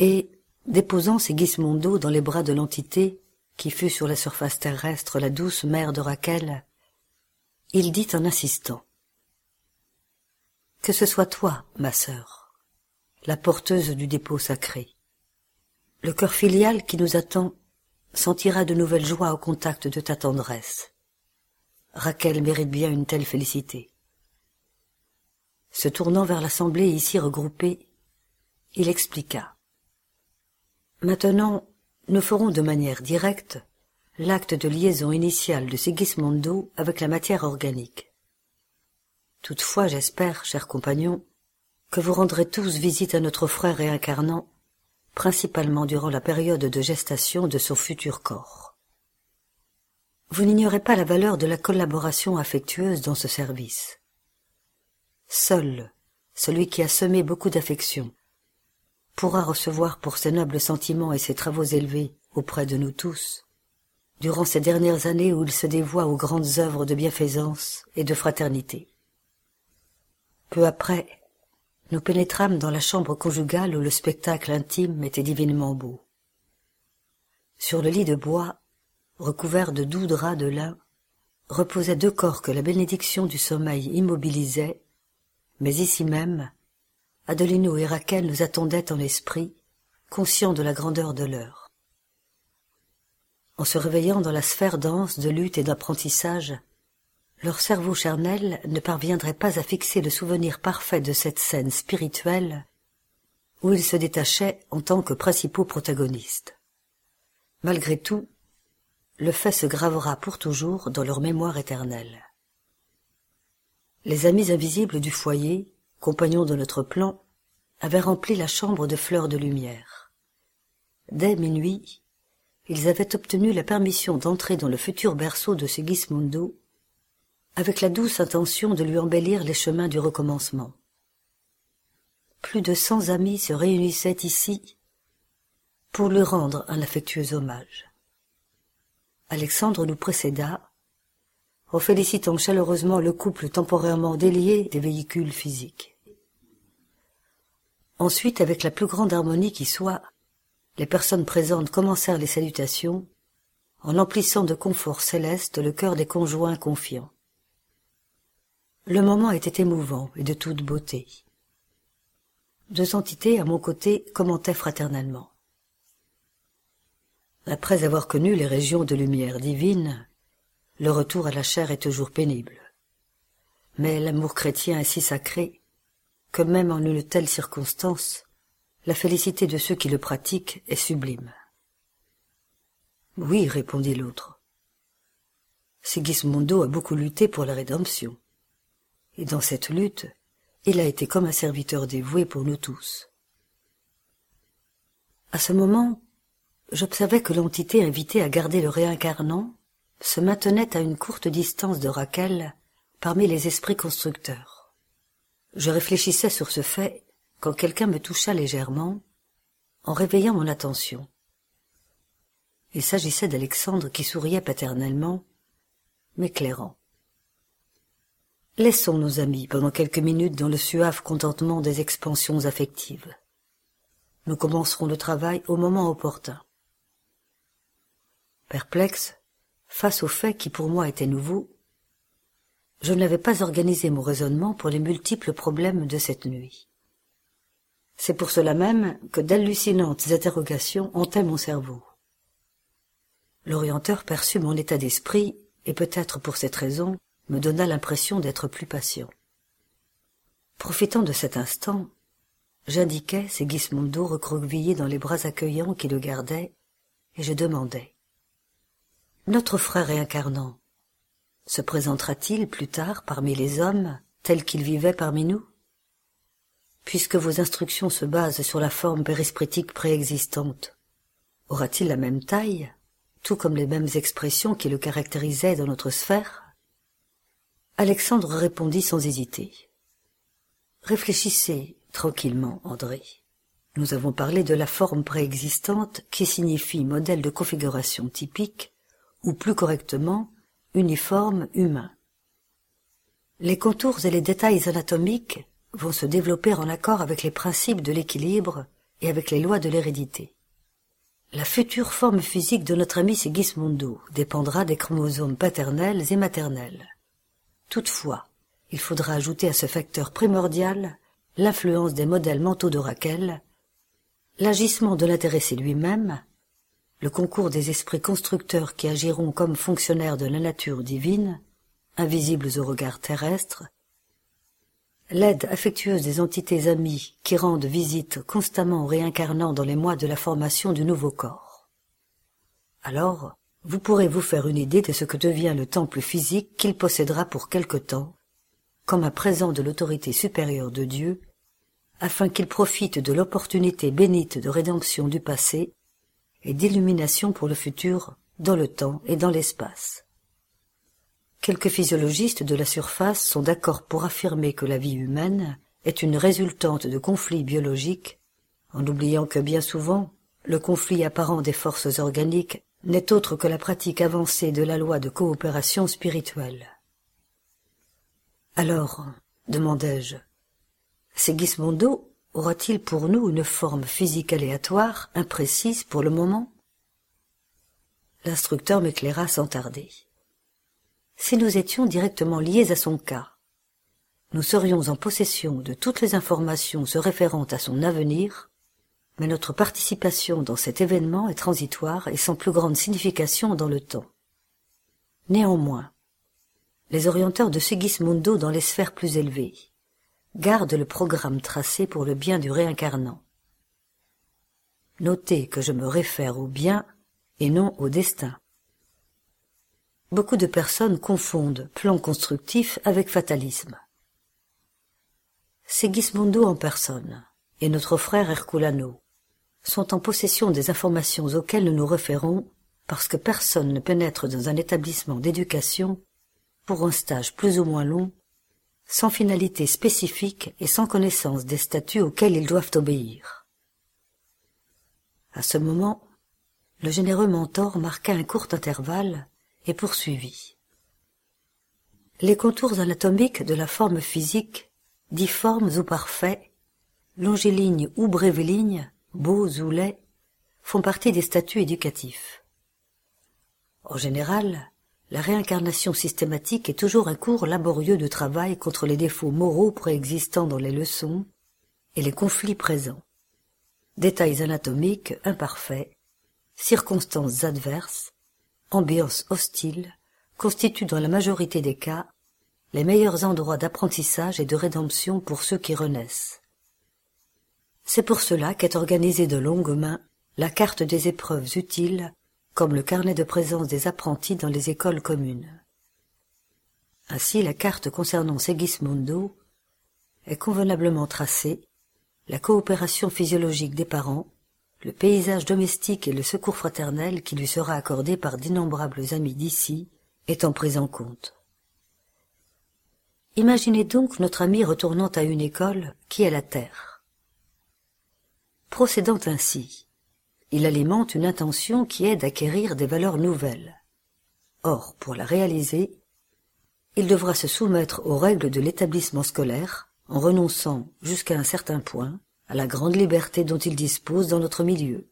Et, déposant Sigismondo dans les bras de l'entité qui fut sur la surface terrestre la douce mère de Raquel, il dit en insistant Que ce soit toi, ma sœur, la porteuse du dépôt sacré. Le cœur filial qui nous attend sentira de nouvelles joies au contact de ta tendresse. Raquel mérite bien une telle félicité. Se tournant vers l'assemblée ici regroupée, il expliqua. Maintenant, nous ferons de manière directe l'acte de liaison initiale de Sigismondo avec la matière organique. Toutefois, j'espère, chers compagnons, que vous rendrez tous visite à notre frère réincarnant principalement durant la période de gestation de son futur corps. Vous n'ignorez pas la valeur de la collaboration affectueuse dans ce service. Seul celui qui a semé beaucoup d'affection pourra recevoir pour ses nobles sentiments et ses travaux élevés auprès de nous tous, durant ces dernières années où il se dévoie aux grandes œuvres de bienfaisance et de fraternité. Peu après, nous pénétrâmes dans la chambre conjugale où le spectacle intime était divinement beau. Sur le lit de bois, recouvert de doux draps de lin, reposaient deux corps que la bénédiction du sommeil immobilisait, mais ici même, Adelino et Raquel nous attendaient en esprit, conscients de la grandeur de l'heure. En se réveillant dans la sphère dense de lutte et d'apprentissage, leur cerveau charnel ne parviendrait pas à fixer le souvenir parfait de cette scène spirituelle où ils se détachaient en tant que principaux protagonistes. Malgré tout, le fait se gravera pour toujours dans leur mémoire éternelle. Les amis invisibles du foyer, compagnons de notre plan, avaient rempli la chambre de fleurs de lumière. Dès minuit, ils avaient obtenu la permission d'entrer dans le futur berceau de Sigismundo avec la douce intention de lui embellir les chemins du recommencement. Plus de cent amis se réunissaient ici pour lui rendre un affectueux hommage. Alexandre nous précéda, en félicitant chaleureusement le couple temporairement délié des véhicules physiques. Ensuite, avec la plus grande harmonie qui soit, les personnes présentes commencèrent les salutations, en emplissant de confort céleste le cœur des conjoints confiants. Le moment était émouvant et de toute beauté. Deux entités à mon côté commentaient fraternellement. Après avoir connu les régions de lumière divine, le retour à la chair est toujours pénible. Mais l'amour chrétien est si sacré que même en une telle circonstance, la félicité de ceux qui le pratiquent est sublime. Oui, répondit l'autre. Sigismondo a beaucoup lutté pour la rédemption. Et dans cette lutte, il a été comme un serviteur dévoué pour nous tous. À ce moment, j'observais que l'entité invitée à garder le réincarnant se maintenait à une courte distance de Raquel parmi les esprits constructeurs. Je réfléchissais sur ce fait quand quelqu'un me toucha légèrement en réveillant mon attention. Il s'agissait d'Alexandre qui souriait paternellement, m'éclairant. Laissons nos amis pendant quelques minutes dans le suave contentement des expansions affectives. Nous commencerons le travail au moment opportun. Perplexe, face aux faits qui pour moi étaient nouveaux, je n'avais pas organisé mon raisonnement pour les multiples problèmes de cette nuit. C'est pour cela même que d'hallucinantes interrogations hantaient mon cerveau. L'orienteur perçut mon état d'esprit, et peut-être pour cette raison, me donna l'impression d'être plus patient. Profitant de cet instant, j'indiquai Segismondo recroquevillé dans les bras accueillants qui le gardaient, et je demandai. Notre frère réincarnant se présentera-t-il plus tard parmi les hommes tel qu'il vivait parmi nous? Puisque vos instructions se basent sur la forme périspritique préexistante, aura-t-il la même taille, tout comme les mêmes expressions qui le caractérisaient dans notre sphère? Alexandre répondit sans hésiter. Réfléchissez tranquillement, André. Nous avons parlé de la forme préexistante qui signifie modèle de configuration typique, ou plus correctement, uniforme humain. Les contours et les détails anatomiques vont se développer en accord avec les principes de l'équilibre et avec les lois de l'hérédité. La future forme physique de notre ami Sigismondo dépendra des chromosomes paternels et maternels. Toutefois, il faudra ajouter à ce facteur primordial l'influence des modèles mentaux de Raquel, l'agissement de l'intéressé lui-même, le concours des esprits constructeurs qui agiront comme fonctionnaires de la nature divine, invisibles au regard terrestre, l'aide affectueuse des entités amies qui rendent visite constamment aux réincarnants dans les mois de la formation du nouveau corps. Alors, vous pourrez vous faire une idée de ce que devient le temple physique qu'il possédera pour quelque temps, comme un présent de l'autorité supérieure de Dieu, afin qu'il profite de l'opportunité bénite de rédemption du passé et d'illumination pour le futur dans le temps et dans l'espace. Quelques physiologistes de la surface sont d'accord pour affirmer que la vie humaine est une résultante de conflits biologiques, en oubliant que bien souvent le conflit apparent des forces organiques n'est autre que la pratique avancée de la loi de coopération spirituelle. Alors, demandai-je, Sigismondo aura-t-il pour nous une forme physique aléatoire, imprécise pour le moment? L'instructeur m'éclaira sans tarder. Si nous étions directement liés à son cas, nous serions en possession de toutes les informations se référant à son avenir mais notre participation dans cet événement est transitoire et sans plus grande signification dans le temps. Néanmoins, les orienteurs de Sigismundo dans les sphères plus élevées gardent le programme tracé pour le bien du réincarnant. Notez que je me réfère au bien et non au destin. Beaucoup de personnes confondent plan constructif avec fatalisme. Sigismundo en personne et notre frère Herculano sont en possession des informations auxquelles nous nous référons parce que personne ne pénètre dans un établissement d'éducation pour un stage plus ou moins long, sans finalité spécifique et sans connaissance des statuts auxquels ils doivent obéir. À ce moment, le généreux mentor marqua un court intervalle et poursuivit. Les contours anatomiques de la forme physique, difformes ou parfaits, longilignes ou brévilignes, beaux ou laids, font partie des statuts éducatifs. En général, la réincarnation systématique est toujours un cours laborieux de travail contre les défauts moraux préexistants dans les leçons et les conflits présents. Détails anatomiques imparfaits, circonstances adverses, ambiance hostile, constituent dans la majorité des cas les meilleurs endroits d'apprentissage et de rédemption pour ceux qui renaissent. C'est pour cela qu'est organisée de longue main la carte des épreuves utiles comme le carnet de présence des apprentis dans les écoles communes. Ainsi la carte concernant Segismundo est convenablement tracée, la coopération physiologique des parents, le paysage domestique et le secours fraternel qui lui sera accordé par d'innombrables amis d'ici étant pris en compte. Imaginez donc notre ami retournant à une école qui est la terre. Procédant ainsi, il alimente une intention qui est d'acquérir des valeurs nouvelles. Or, pour la réaliser, il devra se soumettre aux règles de l'établissement scolaire en renonçant, jusqu'à un certain point, à la grande liberté dont il dispose dans notre milieu.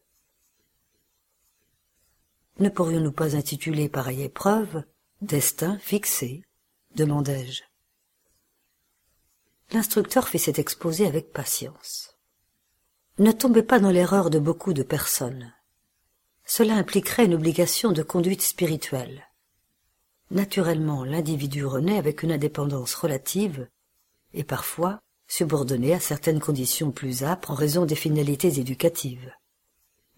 Ne pourrions-nous pas intituler pareille épreuve Destin fixé demandai-je. L'instructeur fit cet exposé avec patience. Ne tombez pas dans l'erreur de beaucoup de personnes. Cela impliquerait une obligation de conduite spirituelle. Naturellement, l'individu renaît avec une indépendance relative et parfois subordonné à certaines conditions plus âpres en raison des finalités éducatives.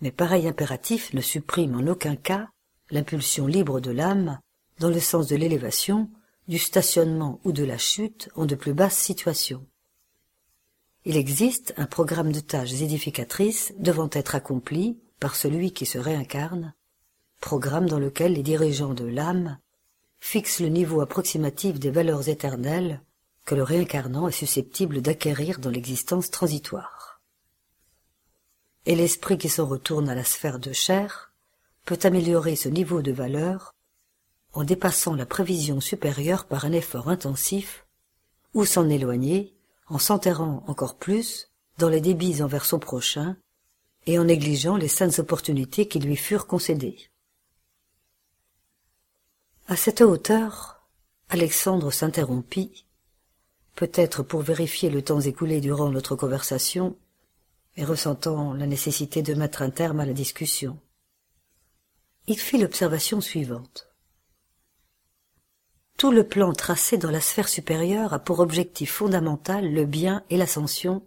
Mais pareil impératif ne supprime en aucun cas l'impulsion libre de l'âme dans le sens de l'élévation, du stationnement ou de la chute en de plus basses situations. Il existe un programme de tâches édificatrices devant être accompli par celui qui se réincarne, programme dans lequel les dirigeants de l'âme fixent le niveau approximatif des valeurs éternelles que le réincarnant est susceptible d'acquérir dans l'existence transitoire. Et l'esprit qui s'en retourne à la sphère de chair peut améliorer ce niveau de valeur en dépassant la prévision supérieure par un effort intensif ou s'en éloigner en s'enterrant encore plus dans les débits envers son prochain et en négligeant les saines opportunités qui lui furent concédées. À cette hauteur, Alexandre s'interrompit, peut-être pour vérifier le temps écoulé durant notre conversation, et ressentant la nécessité de mettre un terme à la discussion. Il fit l'observation suivante. Tout le plan tracé dans la sphère supérieure a pour objectif fondamental le bien et l'ascension,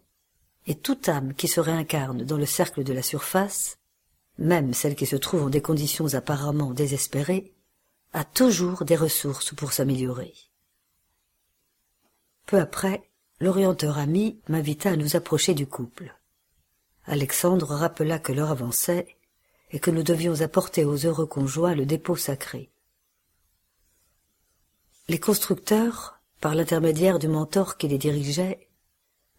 et toute âme qui se réincarne dans le cercle de la surface, même celle qui se trouve en des conditions apparemment désespérées, a toujours des ressources pour s'améliorer. Peu après, l'orienteur ami m'invita à nous approcher du couple. Alexandre rappela que l'heure avançait et que nous devions apporter aux heureux conjoints le dépôt sacré. Les constructeurs, par l'intermédiaire du mentor qui les dirigeait,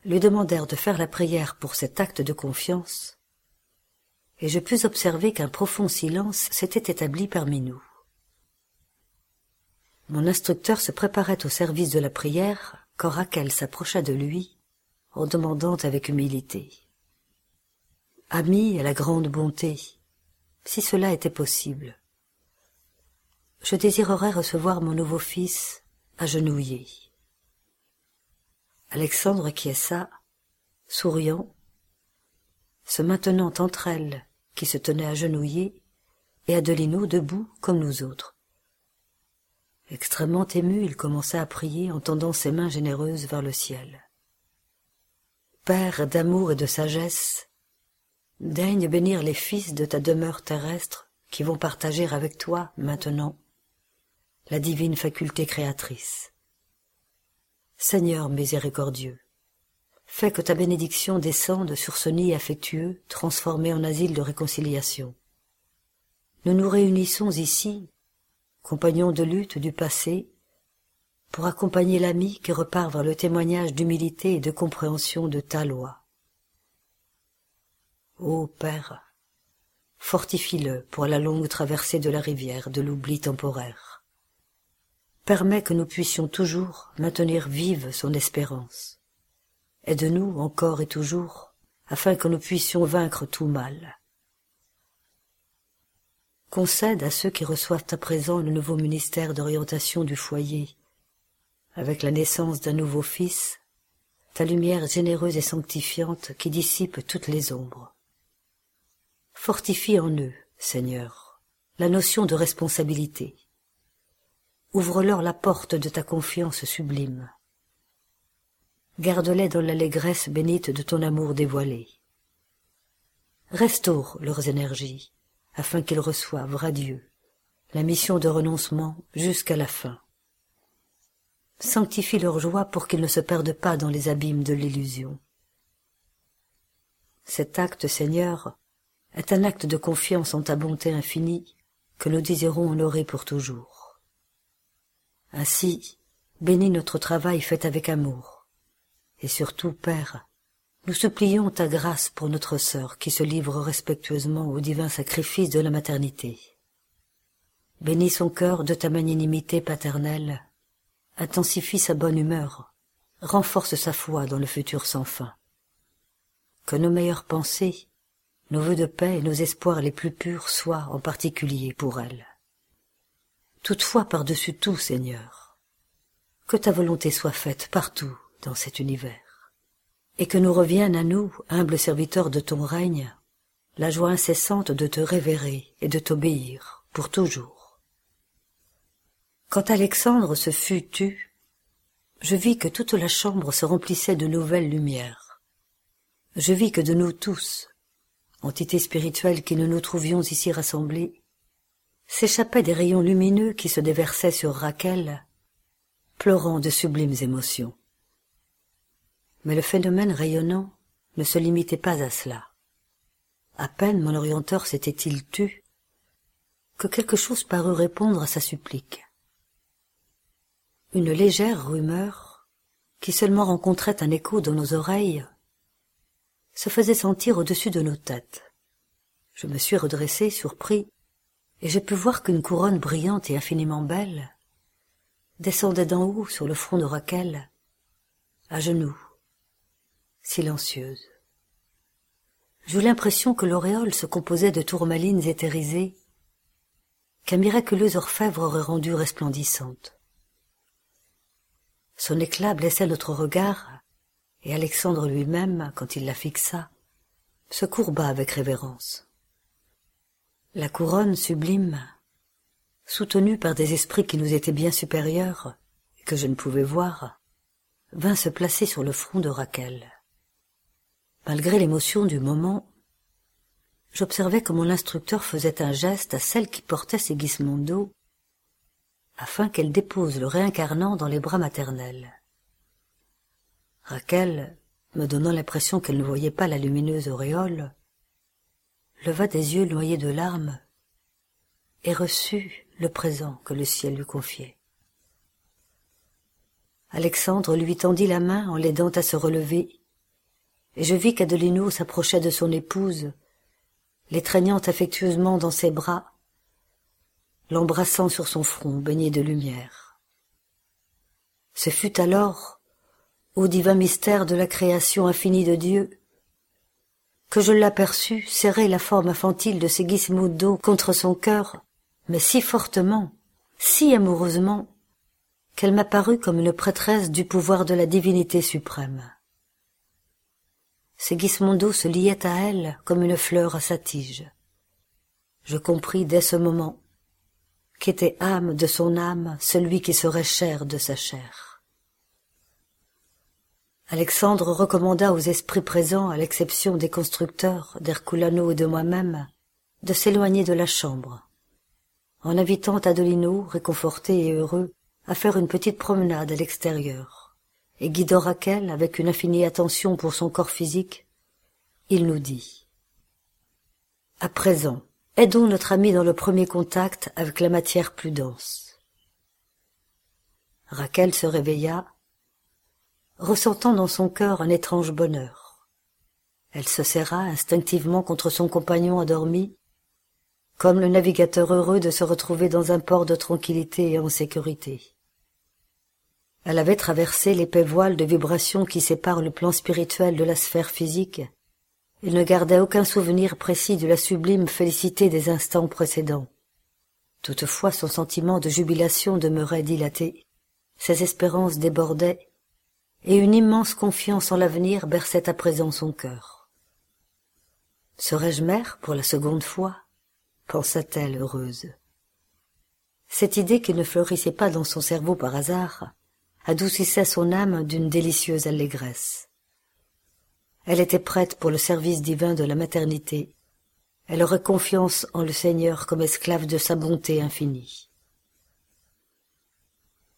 lui demandèrent de faire la prière pour cet acte de confiance, et je pus observer qu'un profond silence s'était établi parmi nous. Mon instructeur se préparait au service de la prière quand Raquel s'approcha de lui en demandant avec humilité. Ami à la grande bonté, si cela était possible, je désirerais recevoir mon nouveau fils agenouillé. Alexandre ça, souriant, se maintenant entre elles qui se tenaient agenouillées et Adelino debout comme nous autres. Extrêmement ému, il commença à prier en tendant ses mains généreuses vers le ciel. Père d'amour et de sagesse, daigne bénir les fils de ta demeure terrestre qui vont partager avec toi maintenant la divine faculté créatrice. Seigneur miséricordieux, fais que ta bénédiction descende sur ce nid affectueux transformé en asile de réconciliation. Nous nous réunissons ici, compagnons de lutte du passé, pour accompagner l'ami qui repart vers le témoignage d'humilité et de compréhension de ta loi. Ô Père, fortifie-le pour la longue traversée de la rivière de l'oubli temporaire permet que nous puissions toujours maintenir vive son espérance. Aide-nous encore et toujours, afin que nous puissions vaincre tout mal. Concède à ceux qui reçoivent à présent le nouveau ministère d'orientation du foyer, avec la naissance d'un nouveau fils, ta lumière généreuse et sanctifiante qui dissipe toutes les ombres. Fortifie en eux, Seigneur, la notion de responsabilité. Ouvre-leur la porte de ta confiance sublime. Garde-les dans l'allégresse bénite de ton amour dévoilé. Restaure leurs énergies, afin qu'ils reçoivent radieux la mission de renoncement jusqu'à la fin. Sanctifie leur joie pour qu'ils ne se perdent pas dans les abîmes de l'illusion. Cet acte, Seigneur, est un acte de confiance en ta bonté infinie que nous désirons honorer pour toujours. Ainsi, bénis notre travail fait avec amour. Et surtout, Père, nous supplions ta grâce pour notre sœur qui se livre respectueusement au divin sacrifice de la maternité. Bénis son cœur de ta magnanimité paternelle, intensifie sa bonne humeur, renforce sa foi dans le futur sans fin. Que nos meilleures pensées, nos vœux de paix et nos espoirs les plus purs soient en particulier pour elle. Toutefois par-dessus tout, Seigneur, que ta volonté soit faite partout dans cet univers, et que nous revienne à nous, humbles serviteurs de ton règne, la joie incessante de te révérer et de t'obéir pour toujours. Quand Alexandre se fut tu, je vis que toute la chambre se remplissait de nouvelles lumières. Je vis que de nous tous, entités spirituelles qui nous nous trouvions ici rassemblés, s'échappaient des rayons lumineux qui se déversaient sur Rachel, pleurant de sublimes émotions. Mais le phénomène rayonnant ne se limitait pas à cela. À peine mon orienteur s'était-il tu que quelque chose parut répondre à sa supplique. Une légère rumeur, qui seulement rencontrait un écho dans nos oreilles, se faisait sentir au-dessus de nos têtes. Je me suis redressé, surpris, et j'ai pu voir qu'une couronne brillante et infiniment belle descendait d'en haut sur le front de Rachel, à genoux, silencieuse. J'eus l'impression que l'auréole se composait de tourmalines éthérisées qu'un miraculeux orfèvre aurait rendue resplendissante. Son éclat blessait notre regard, et Alexandre lui-même, quand il la fixa, se courba avec révérence. La couronne sublime, soutenue par des esprits qui nous étaient bien supérieurs et que je ne pouvais voir, vint se placer sur le front de Rachel. Malgré l'émotion du moment, j'observais que mon instructeur faisait un geste à celle qui portait Sigismondo afin qu'elle dépose le réincarnant dans les bras maternels. Rachel, me donnant l'impression qu'elle ne voyait pas la lumineuse auréole, leva des yeux noyés de larmes et reçut le présent que le ciel lui confiait. Alexandre lui tendit la main en l'aidant à se relever, et je vis qu'Adelino s'approchait de son épouse, l'étreignant affectueusement dans ses bras, l'embrassant sur son front baigné de lumière. Ce fut alors, ô divin mystère de la création infinie de Dieu, que je l'aperçus serrer la forme infantile de Segismundo contre son cœur, mais si fortement, si amoureusement, qu'elle m'apparut comme une prêtresse du pouvoir de la divinité suprême. Segismundo se liait à elle comme une fleur à sa tige. Je compris dès ce moment qu'était âme de son âme celui qui serait chair de sa chair. Alexandre recommanda aux esprits présents, à l'exception des constructeurs, d'Herculano et de moi-même, de s'éloigner de la chambre, en invitant Adolino, réconforté et heureux, à faire une petite promenade à l'extérieur, et guidant Raquel avec une infinie attention pour son corps physique, il nous dit À présent, aidons notre ami dans le premier contact avec la matière plus dense. Raquel se réveilla, ressentant dans son cœur un étrange bonheur. Elle se serra instinctivement contre son compagnon endormi, comme le navigateur heureux de se retrouver dans un port de tranquillité et en sécurité. Elle avait traversé l'épais voile de vibrations qui séparent le plan spirituel de la sphère physique. Il ne gardait aucun souvenir précis de la sublime félicité des instants précédents. Toutefois son sentiment de jubilation demeurait dilaté, ses espérances débordaient, et une immense confiance en l'avenir berçait à présent son cœur. Serais-je mère pour la seconde fois? pensa-t-elle heureuse. Cette idée qui ne fleurissait pas dans son cerveau par hasard adoucissait son âme d'une délicieuse allégresse. Elle était prête pour le service divin de la maternité. Elle aurait confiance en le Seigneur comme esclave de sa bonté infinie.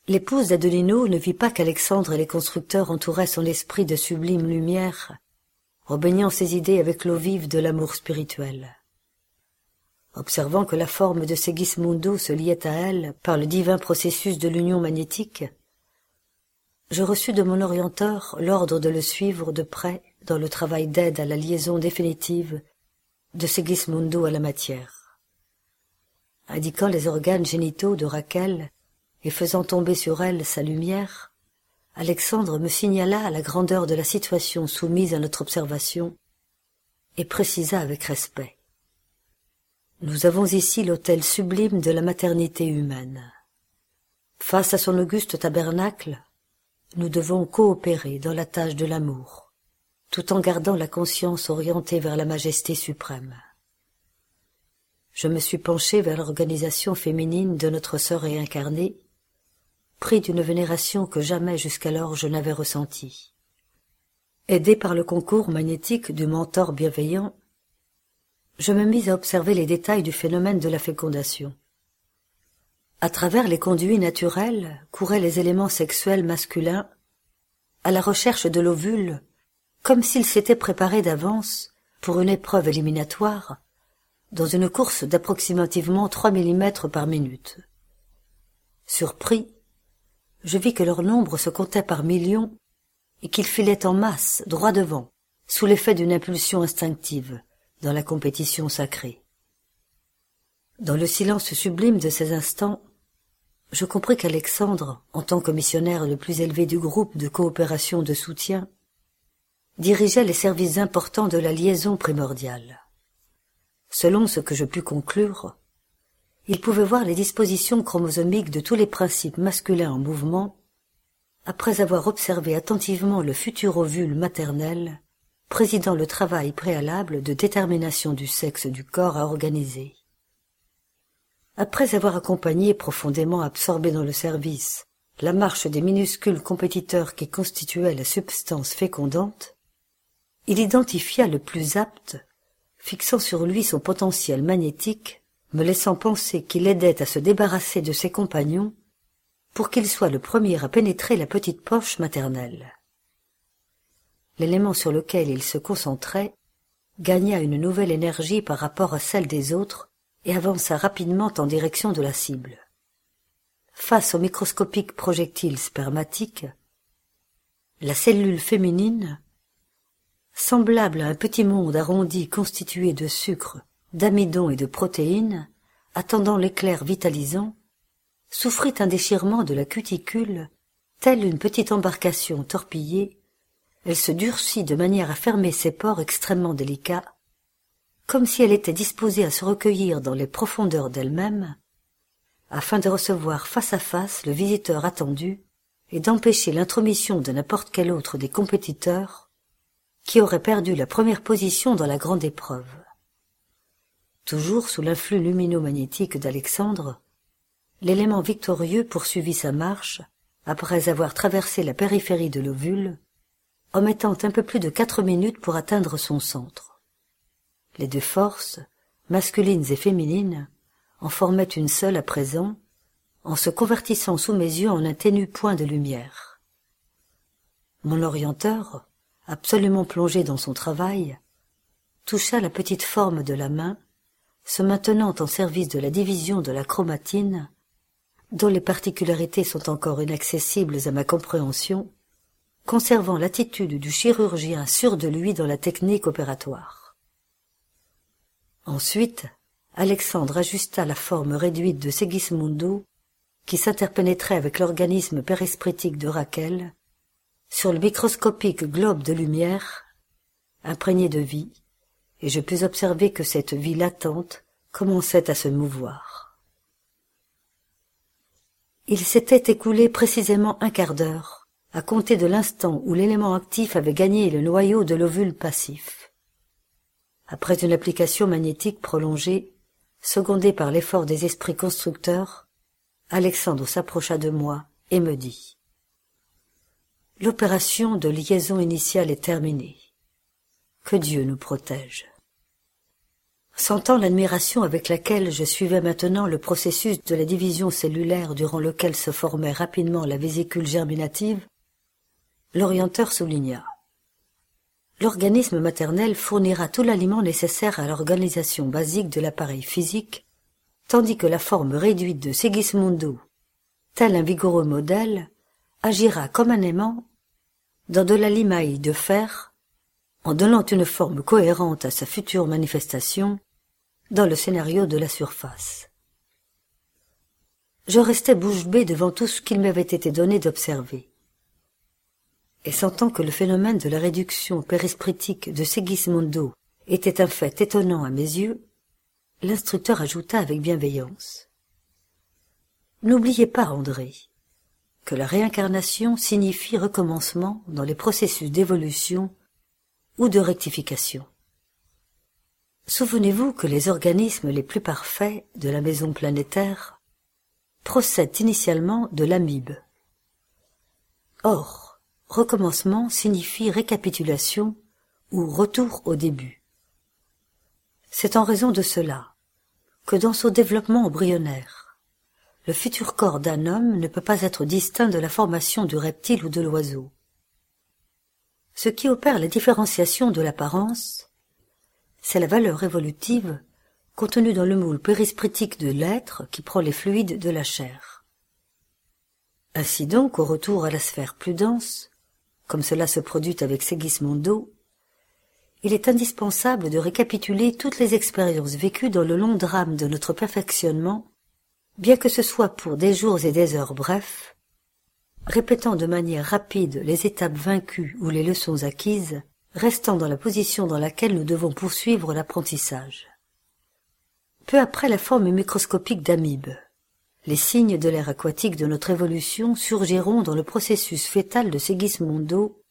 L'épouse d'Adelino ne vit pas qu'Alexandre et les constructeurs entouraient son esprit de sublime lumière, rebaignant ses idées avec l'eau vive de l'amour spirituel. Observant que la forme de Segismundo se liait à elle par le divin processus de l'union magnétique, je reçus de mon orienteur l'ordre de le suivre de près dans le travail d'aide à la liaison définitive de Segismundo à la matière. Indiquant les organes génitaux de Raquel et faisant tomber sur elle sa lumière, Alexandre me signala la grandeur de la situation soumise à notre observation et précisa avec respect. Nous avons ici l'autel sublime de la maternité humaine. Face à son auguste tabernacle, nous devons coopérer dans la tâche de l'amour, tout en gardant la conscience orientée vers la majesté suprême. Je me suis penché vers l'organisation féminine de notre sœur réincarnée, d'une vénération que jamais jusqu'alors je n'avais ressentie. Aidé par le concours magnétique du mentor bienveillant, je me mis à observer les détails du phénomène de la fécondation. À travers les conduits naturels couraient les éléments sexuels masculins à la recherche de l'ovule, comme s'ils s'étaient préparés d'avance pour une épreuve éliminatoire dans une course d'approximativement trois millimètres par minute. Surpris, je vis que leur nombre se comptait par millions et qu'ils filaient en masse droit devant, sous l'effet d'une impulsion instinctive, dans la compétition sacrée. Dans le silence sublime de ces instants, je compris qu'Alexandre, en tant que missionnaire le plus élevé du groupe de coopération de soutien, dirigeait les services importants de la liaison primordiale. Selon ce que je pus conclure, il pouvait voir les dispositions chromosomiques de tous les principes masculins en mouvement, après avoir observé attentivement le futur ovule maternel présidant le travail préalable de détermination du sexe du corps à organiser. Après avoir accompagné profondément absorbé dans le service la marche des minuscules compétiteurs qui constituaient la substance fécondante, il identifia le plus apte, fixant sur lui son potentiel magnétique, me laissant penser qu'il aidait à se débarrasser de ses compagnons pour qu'il soit le premier à pénétrer la petite poche maternelle l'élément sur lequel il se concentrait gagna une nouvelle énergie par rapport à celle des autres et avança rapidement en direction de la cible. Face au microscopique projectile spermatique, la cellule féminine, semblable à un petit monde arrondi constitué de sucre, d'amidon et de protéines, attendant l'éclair vitalisant, souffrit un déchirement de la cuticule, telle une petite embarcation torpillée elle se durcit de manière à fermer ses pores extrêmement délicats, comme si elle était disposée à se recueillir dans les profondeurs d'elle-même, afin de recevoir face à face le visiteur attendu et d'empêcher l'intromission de n'importe quel autre des compétiteurs qui aurait perdu la première position dans la grande épreuve. Toujours sous l'influx lumino-magnétique d'Alexandre, l'élément victorieux poursuivit sa marche après avoir traversé la périphérie de l'ovule en mettant un peu plus de quatre minutes pour atteindre son centre. Les deux forces, masculines et féminines, en formaient une seule à présent, en se convertissant sous mes yeux en un ténu point de lumière. Mon orienteur, absolument plongé dans son travail, toucha la petite forme de la main, se maintenant en service de la division de la chromatine, dont les particularités sont encore inaccessibles à ma compréhension, conservant l'attitude du chirurgien sûr de lui dans la technique opératoire. Ensuite, Alexandre ajusta la forme réduite de Segismundo qui s'interpénétrait avec l'organisme périspritique de Raquel, sur le microscopique globe de lumière, imprégné de vie, et je pus observer que cette vie latente commençait à se mouvoir. Il s'était écoulé précisément un quart d'heure, à compter de l'instant où l'élément actif avait gagné le noyau de l'ovule passif. Après une application magnétique prolongée, secondée par l'effort des esprits constructeurs, Alexandre s'approcha de moi et me dit L'opération de liaison initiale est terminée. Que Dieu nous protège. Sentant l'admiration avec laquelle je suivais maintenant le processus de la division cellulaire durant lequel se formait rapidement la vésicule germinative, l'orienteur souligna. L'organisme maternel fournira tout l'aliment nécessaire à l'organisation basique de l'appareil physique, tandis que la forme réduite de Sigismundo, tel un vigoureux modèle, agira comme un aimant dans de la limaille de fer en donnant une forme cohérente à sa future manifestation dans le scénario de la surface. Je restais bouche bée devant tout ce qu'il m'avait été donné d'observer. Et sentant que le phénomène de la réduction périspritique de Segismondo était un fait étonnant à mes yeux, l'instructeur ajouta avec bienveillance. N'oubliez pas, André, que la réincarnation signifie recommencement dans les processus d'évolution ou de rectification. Souvenez-vous que les organismes les plus parfaits de la maison planétaire procèdent initialement de l'amibe. Or, recommencement signifie récapitulation ou retour au début. C'est en raison de cela que dans son développement embryonnaire, le futur corps d'un homme ne peut pas être distinct de la formation du reptile ou de l'oiseau. Ce qui opère la différenciation de l'apparence, c'est la valeur évolutive contenue dans le moule périspritique de l'être qui prend les fluides de la chair. Ainsi donc, au retour à la sphère plus dense, comme cela se produit avec Segismondo, il est indispensable de récapituler toutes les expériences vécues dans le long drame de notre perfectionnement, bien que ce soit pour des jours et des heures brefs, répétant de manière rapide les étapes vaincues ou les leçons acquises, restant dans la position dans laquelle nous devons poursuivre l'apprentissage. Peu après la forme microscopique d'amibe, les signes de l'air aquatique de notre évolution surgiront dans le processus fœtal de Segismondo,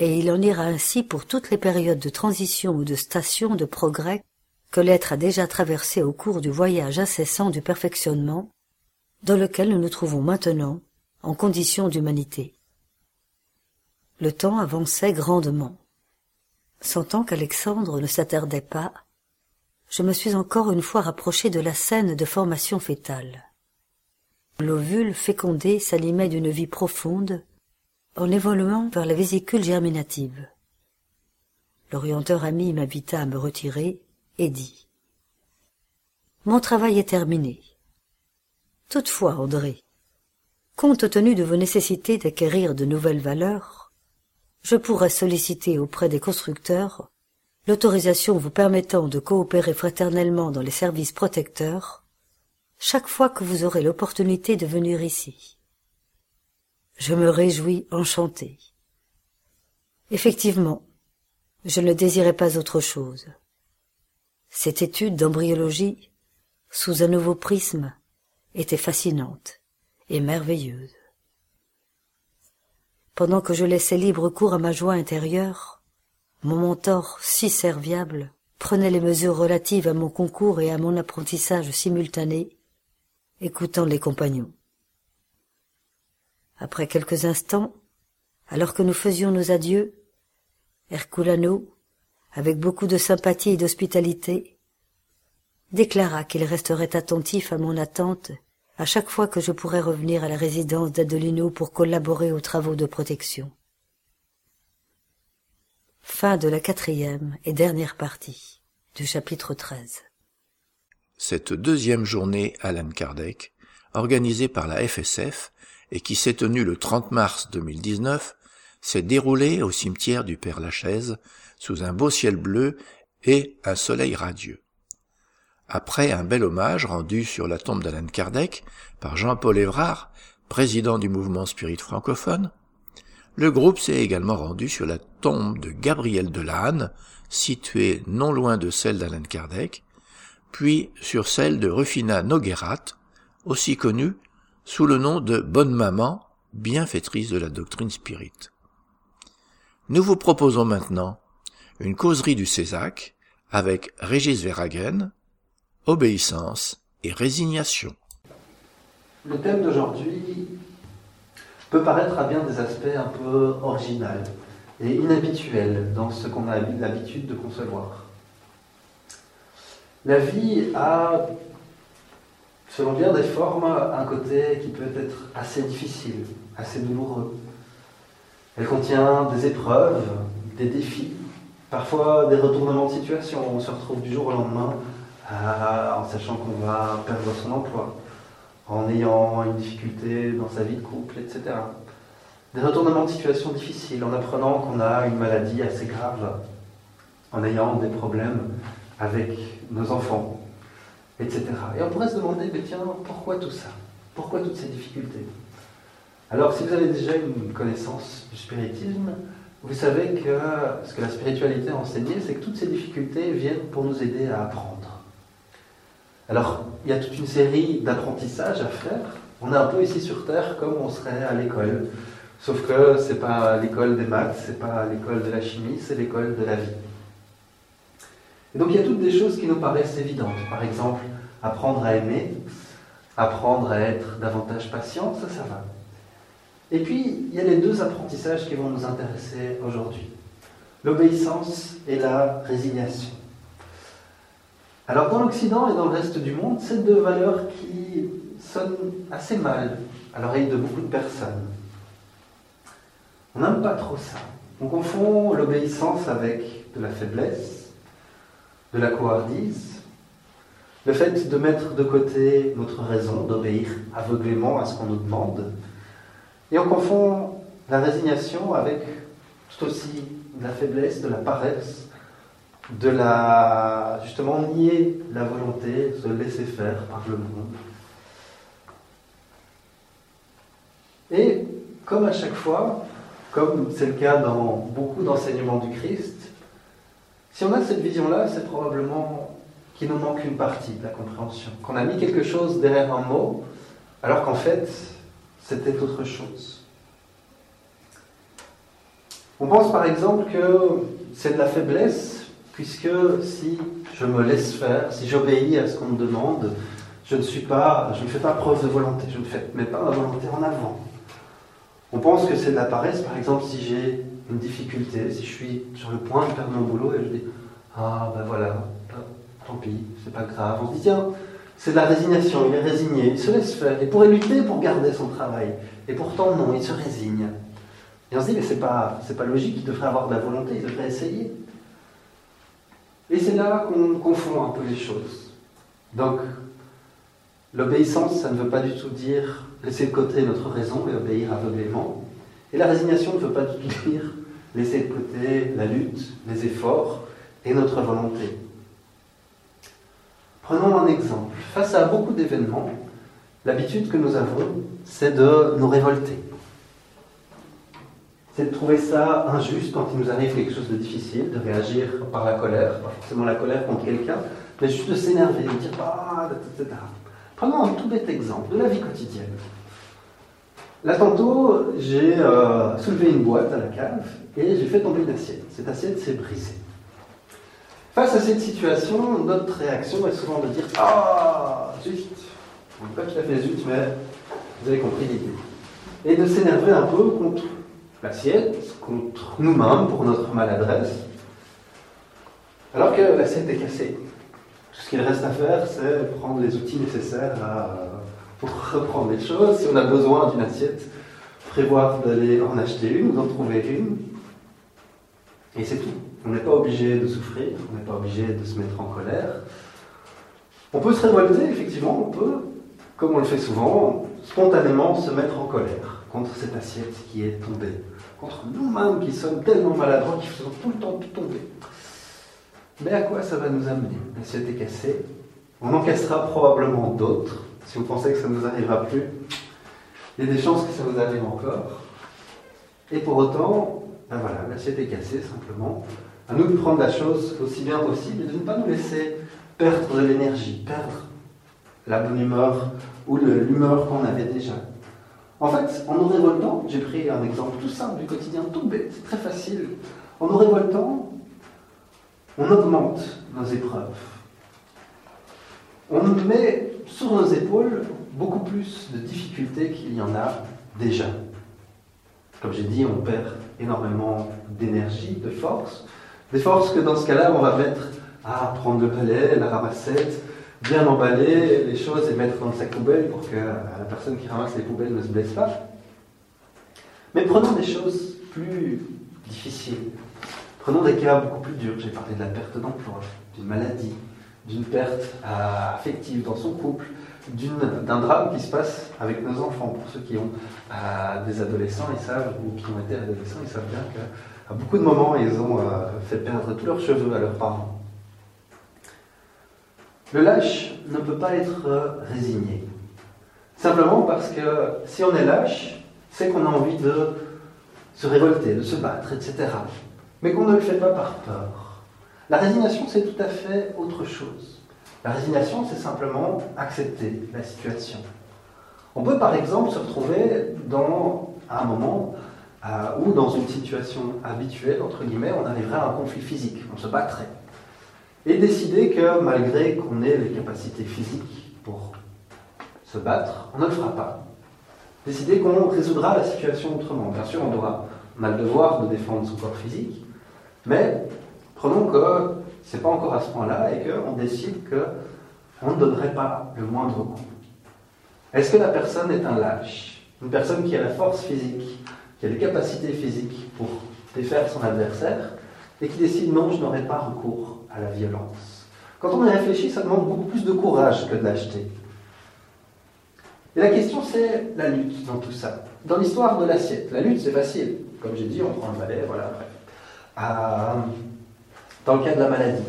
et il en ira ainsi pour toutes les périodes de transition ou de station de progrès que l'être a déjà traversé au cours du voyage incessant du perfectionnement, dans lequel nous nous trouvons maintenant, en condition d'humanité. Le temps avançait grandement. Sentant qu'Alexandre ne s'attardait pas, je me suis encore une fois rapproché de la scène de formation fétale. L'ovule fécondé s'animait d'une vie profonde en évoluant vers la vésicule germinative. L'orienteur ami m'invita à me retirer et dit Mon travail est terminé. Toutefois, André, Compte tenu de vos nécessités d'acquérir de nouvelles valeurs, je pourrais solliciter auprès des constructeurs l'autorisation vous permettant de coopérer fraternellement dans les services protecteurs chaque fois que vous aurez l'opportunité de venir ici. Je me réjouis enchanté. Effectivement, je ne désirais pas autre chose. Cette étude d'embryologie, sous un nouveau prisme, était fascinante et merveilleuse. Pendant que je laissais libre cours à ma joie intérieure, mon mentor, si serviable, prenait les mesures relatives à mon concours et à mon apprentissage simultané, écoutant les compagnons. Après quelques instants, alors que nous faisions nos adieux, Herculano, avec beaucoup de sympathie et d'hospitalité, déclara qu'il resterait attentif à mon attente à chaque fois que je pourrais revenir à la résidence d'Adelino pour collaborer aux travaux de protection. Fin de la quatrième et dernière partie du chapitre 13. Cette deuxième journée Alan Kardec, organisée par la FSF et qui s'est tenue le 30 mars 2019, s'est déroulée au cimetière du Père Lachaise sous un beau ciel bleu et un soleil radieux. Après un bel hommage rendu sur la tombe d'Alan Kardec par Jean-Paul Évrard, président du mouvement spirit francophone, le groupe s'est également rendu sur la tombe de Gabriel Delanne, située non loin de celle d'Alan Kardec, puis sur celle de Rufina Noguerat, aussi connue sous le nom de Bonne Maman, bienfaitrice de la doctrine spirit. Nous vous proposons maintenant une causerie du Césac avec Régis Verhagen, obéissance et résignation. Le thème d'aujourd'hui peut paraître à bien des aspects un peu original et inhabituel dans ce qu'on a l'habitude de concevoir. La vie a, selon bien des formes, un côté qui peut être assez difficile, assez douloureux. Elle contient des épreuves, des défis, parfois des retournements de situation. On se retrouve du jour au lendemain en sachant qu'on va perdre son emploi, en ayant une difficulté dans sa vie de couple, etc. Des retournements de situation difficiles, en apprenant qu'on a une maladie assez grave, en ayant des problèmes avec nos enfants, etc. Et on pourrait se demander, mais tiens, pourquoi tout ça? Pourquoi toutes ces difficultés? Alors, si vous avez déjà une connaissance du spiritisme, vous savez que ce que la spiritualité a enseigné, c'est que toutes ces difficultés viennent pour nous aider à apprendre. Alors, il y a toute une série d'apprentissages à faire. On est un peu ici sur Terre comme on serait à l'école. Sauf que c'est pas l'école des maths, c'est pas l'école de la chimie, c'est l'école de la vie. Et donc il y a toutes des choses qui nous paraissent évidentes. Par exemple, apprendre à aimer, apprendre à être davantage patient, ça, ça va. Et puis, il y a les deux apprentissages qui vont nous intéresser aujourd'hui. L'obéissance et la résignation. Alors dans l'Occident et dans le reste du monde, c'est deux valeurs qui sonnent assez mal à l'oreille de beaucoup de personnes. On n'aime pas trop ça. On confond l'obéissance avec de la faiblesse, de la couardise, le fait de mettre de côté notre raison, d'obéir aveuglément à ce qu'on nous demande. Et on confond la résignation avec tout aussi de la faiblesse, de la paresse, de la justement nier la volonté, se laisser faire par le monde. Et comme à chaque fois, comme c'est le cas dans beaucoup d'enseignements du Christ, si on a cette vision-là, c'est probablement qu'il nous manque une partie de la compréhension, qu'on a mis quelque chose derrière un mot, alors qu'en fait, c'était autre chose. On pense par exemple que c'est de la faiblesse puisque si je me laisse faire, si j'obéis à ce qu'on me demande, je ne suis pas, je ne fais pas preuve de volonté, je ne mets pas ma volonté en avant. On pense que c'est de la paresse, par exemple, si j'ai une difficulté, si je suis sur le point de perdre mon boulot et je dis Ah ben voilà, tant pis, c'est pas grave. On se dit Tiens, c'est de la résignation, il est résigné, il se laisse faire, il pourrait lutter pour garder son travail. Et pourtant, non, il se résigne. Et on se dit Mais c'est pas, c'est pas logique, il devrait avoir de la volonté, il devrait essayer. Et c'est là qu'on confond un peu les choses. Donc, l'obéissance, ça ne veut pas du tout dire laisser de côté notre raison et obéir aveuglément. Et la résignation ne veut pas du tout dire laisser de côté la lutte, les efforts et notre volonté. Prenons un exemple. Face à beaucoup d'événements, l'habitude que nous avons, c'est de nous révolter c'est de trouver ça injuste quand il nous arrive quelque chose de difficile, de réagir par la colère, pas forcément la colère contre quelqu'un, mais juste de s'énerver, de dire ah, etc. Prenons un tout bête exemple de la vie quotidienne. Là, tantôt, j'ai euh, soulevé une boîte à la cave et j'ai fait tomber une assiette. Cette assiette s'est brisée. Face à cette situation, notre réaction est souvent de dire Ah, zut Pas tout à fait zut, mais vous avez compris l'idée. Et de s'énerver un peu contre l'assiette contre nous-mêmes pour notre maladresse, alors que l'assiette est cassée. Tout ce qu'il reste à faire, c'est prendre les outils nécessaires pour reprendre les choses. Si on a besoin d'une assiette, prévoir d'aller en acheter une d'en trouver une. Et c'est tout. On n'est pas obligé de souffrir, on n'est pas obligé de se mettre en colère. On peut se révolter, effectivement, on peut, comme on le fait souvent, spontanément se mettre en colère contre cette assiette qui est tombée, contre nous-mêmes qui sommes tellement maladroits, qui faisons tout le temps tout tomber. Mais à quoi ça va nous amener? L'assiette est cassée, On encaissera probablement d'autres. Si vous pensez que ça ne vous arrivera plus, il y a des chances que ça vous arrive encore. Et pour autant, ben voilà, l'assiette est cassée simplement. À nous de prendre la chose aussi bien possible et de ne pas nous laisser perdre de l'énergie, perdre la bonne humeur ou l'humeur qu'on avait déjà. En fait, en nous révoltant, j'ai pris un exemple tout simple du quotidien, tout bête, très facile. En nous révoltant, on augmente nos épreuves. On met sur nos épaules beaucoup plus de difficultés qu'il y en a déjà. Comme j'ai dit, on perd énormément d'énergie, de force. Des forces que dans ce cas-là, on va mettre à prendre le palais, la ramassette, bien emballer les choses et mettre dans le sac poubelle pour que la personne qui ramasse les poubelles ne se blesse pas. Mais prenons des choses plus difficiles. Prenons des cas beaucoup plus durs. J'ai parlé de la perte d'emploi, d'une maladie, d'une perte euh, affective dans son couple, d'un drame qui se passe avec nos enfants. Pour ceux qui ont euh, des adolescents, ils savent, ou qui ont été adolescents, ils savent bien qu'à beaucoup de moments, ils ont euh, fait perdre tous leurs cheveux à leurs parents. Le lâche ne peut pas être résigné. Simplement parce que si on est lâche, c'est qu'on a envie de se révolter, de se battre, etc. Mais qu'on ne le fait pas par peur. La résignation, c'est tout à fait autre chose. La résignation, c'est simplement accepter la situation. On peut par exemple se retrouver dans un moment euh, où, dans une situation habituelle, entre guillemets, on arriverait à un conflit physique, on se battrait et décider que malgré qu'on ait les capacités physiques pour se battre, on ne le fera pas. Décider qu'on résoudra la situation autrement. Bien sûr, on, aura, on a le devoir de défendre son corps physique, mais prenons que ce n'est pas encore à ce point-là et qu'on décide qu'on ne donnerait pas le moindre coup. Est-ce que la personne est un lâche? Une personne qui a la force physique, qui a les capacités physiques pour défaire son adversaire, et qui décide non, je n'aurai pas recours à la violence. Quand on y réfléchit, ça demande beaucoup plus de courage que de l'acheter. Et la question, c'est la lutte dans tout ça. Dans l'histoire de l'assiette, la lutte, c'est facile. Comme j'ai dit, on prend le balai, voilà, bref. Euh, dans le cas de la maladie,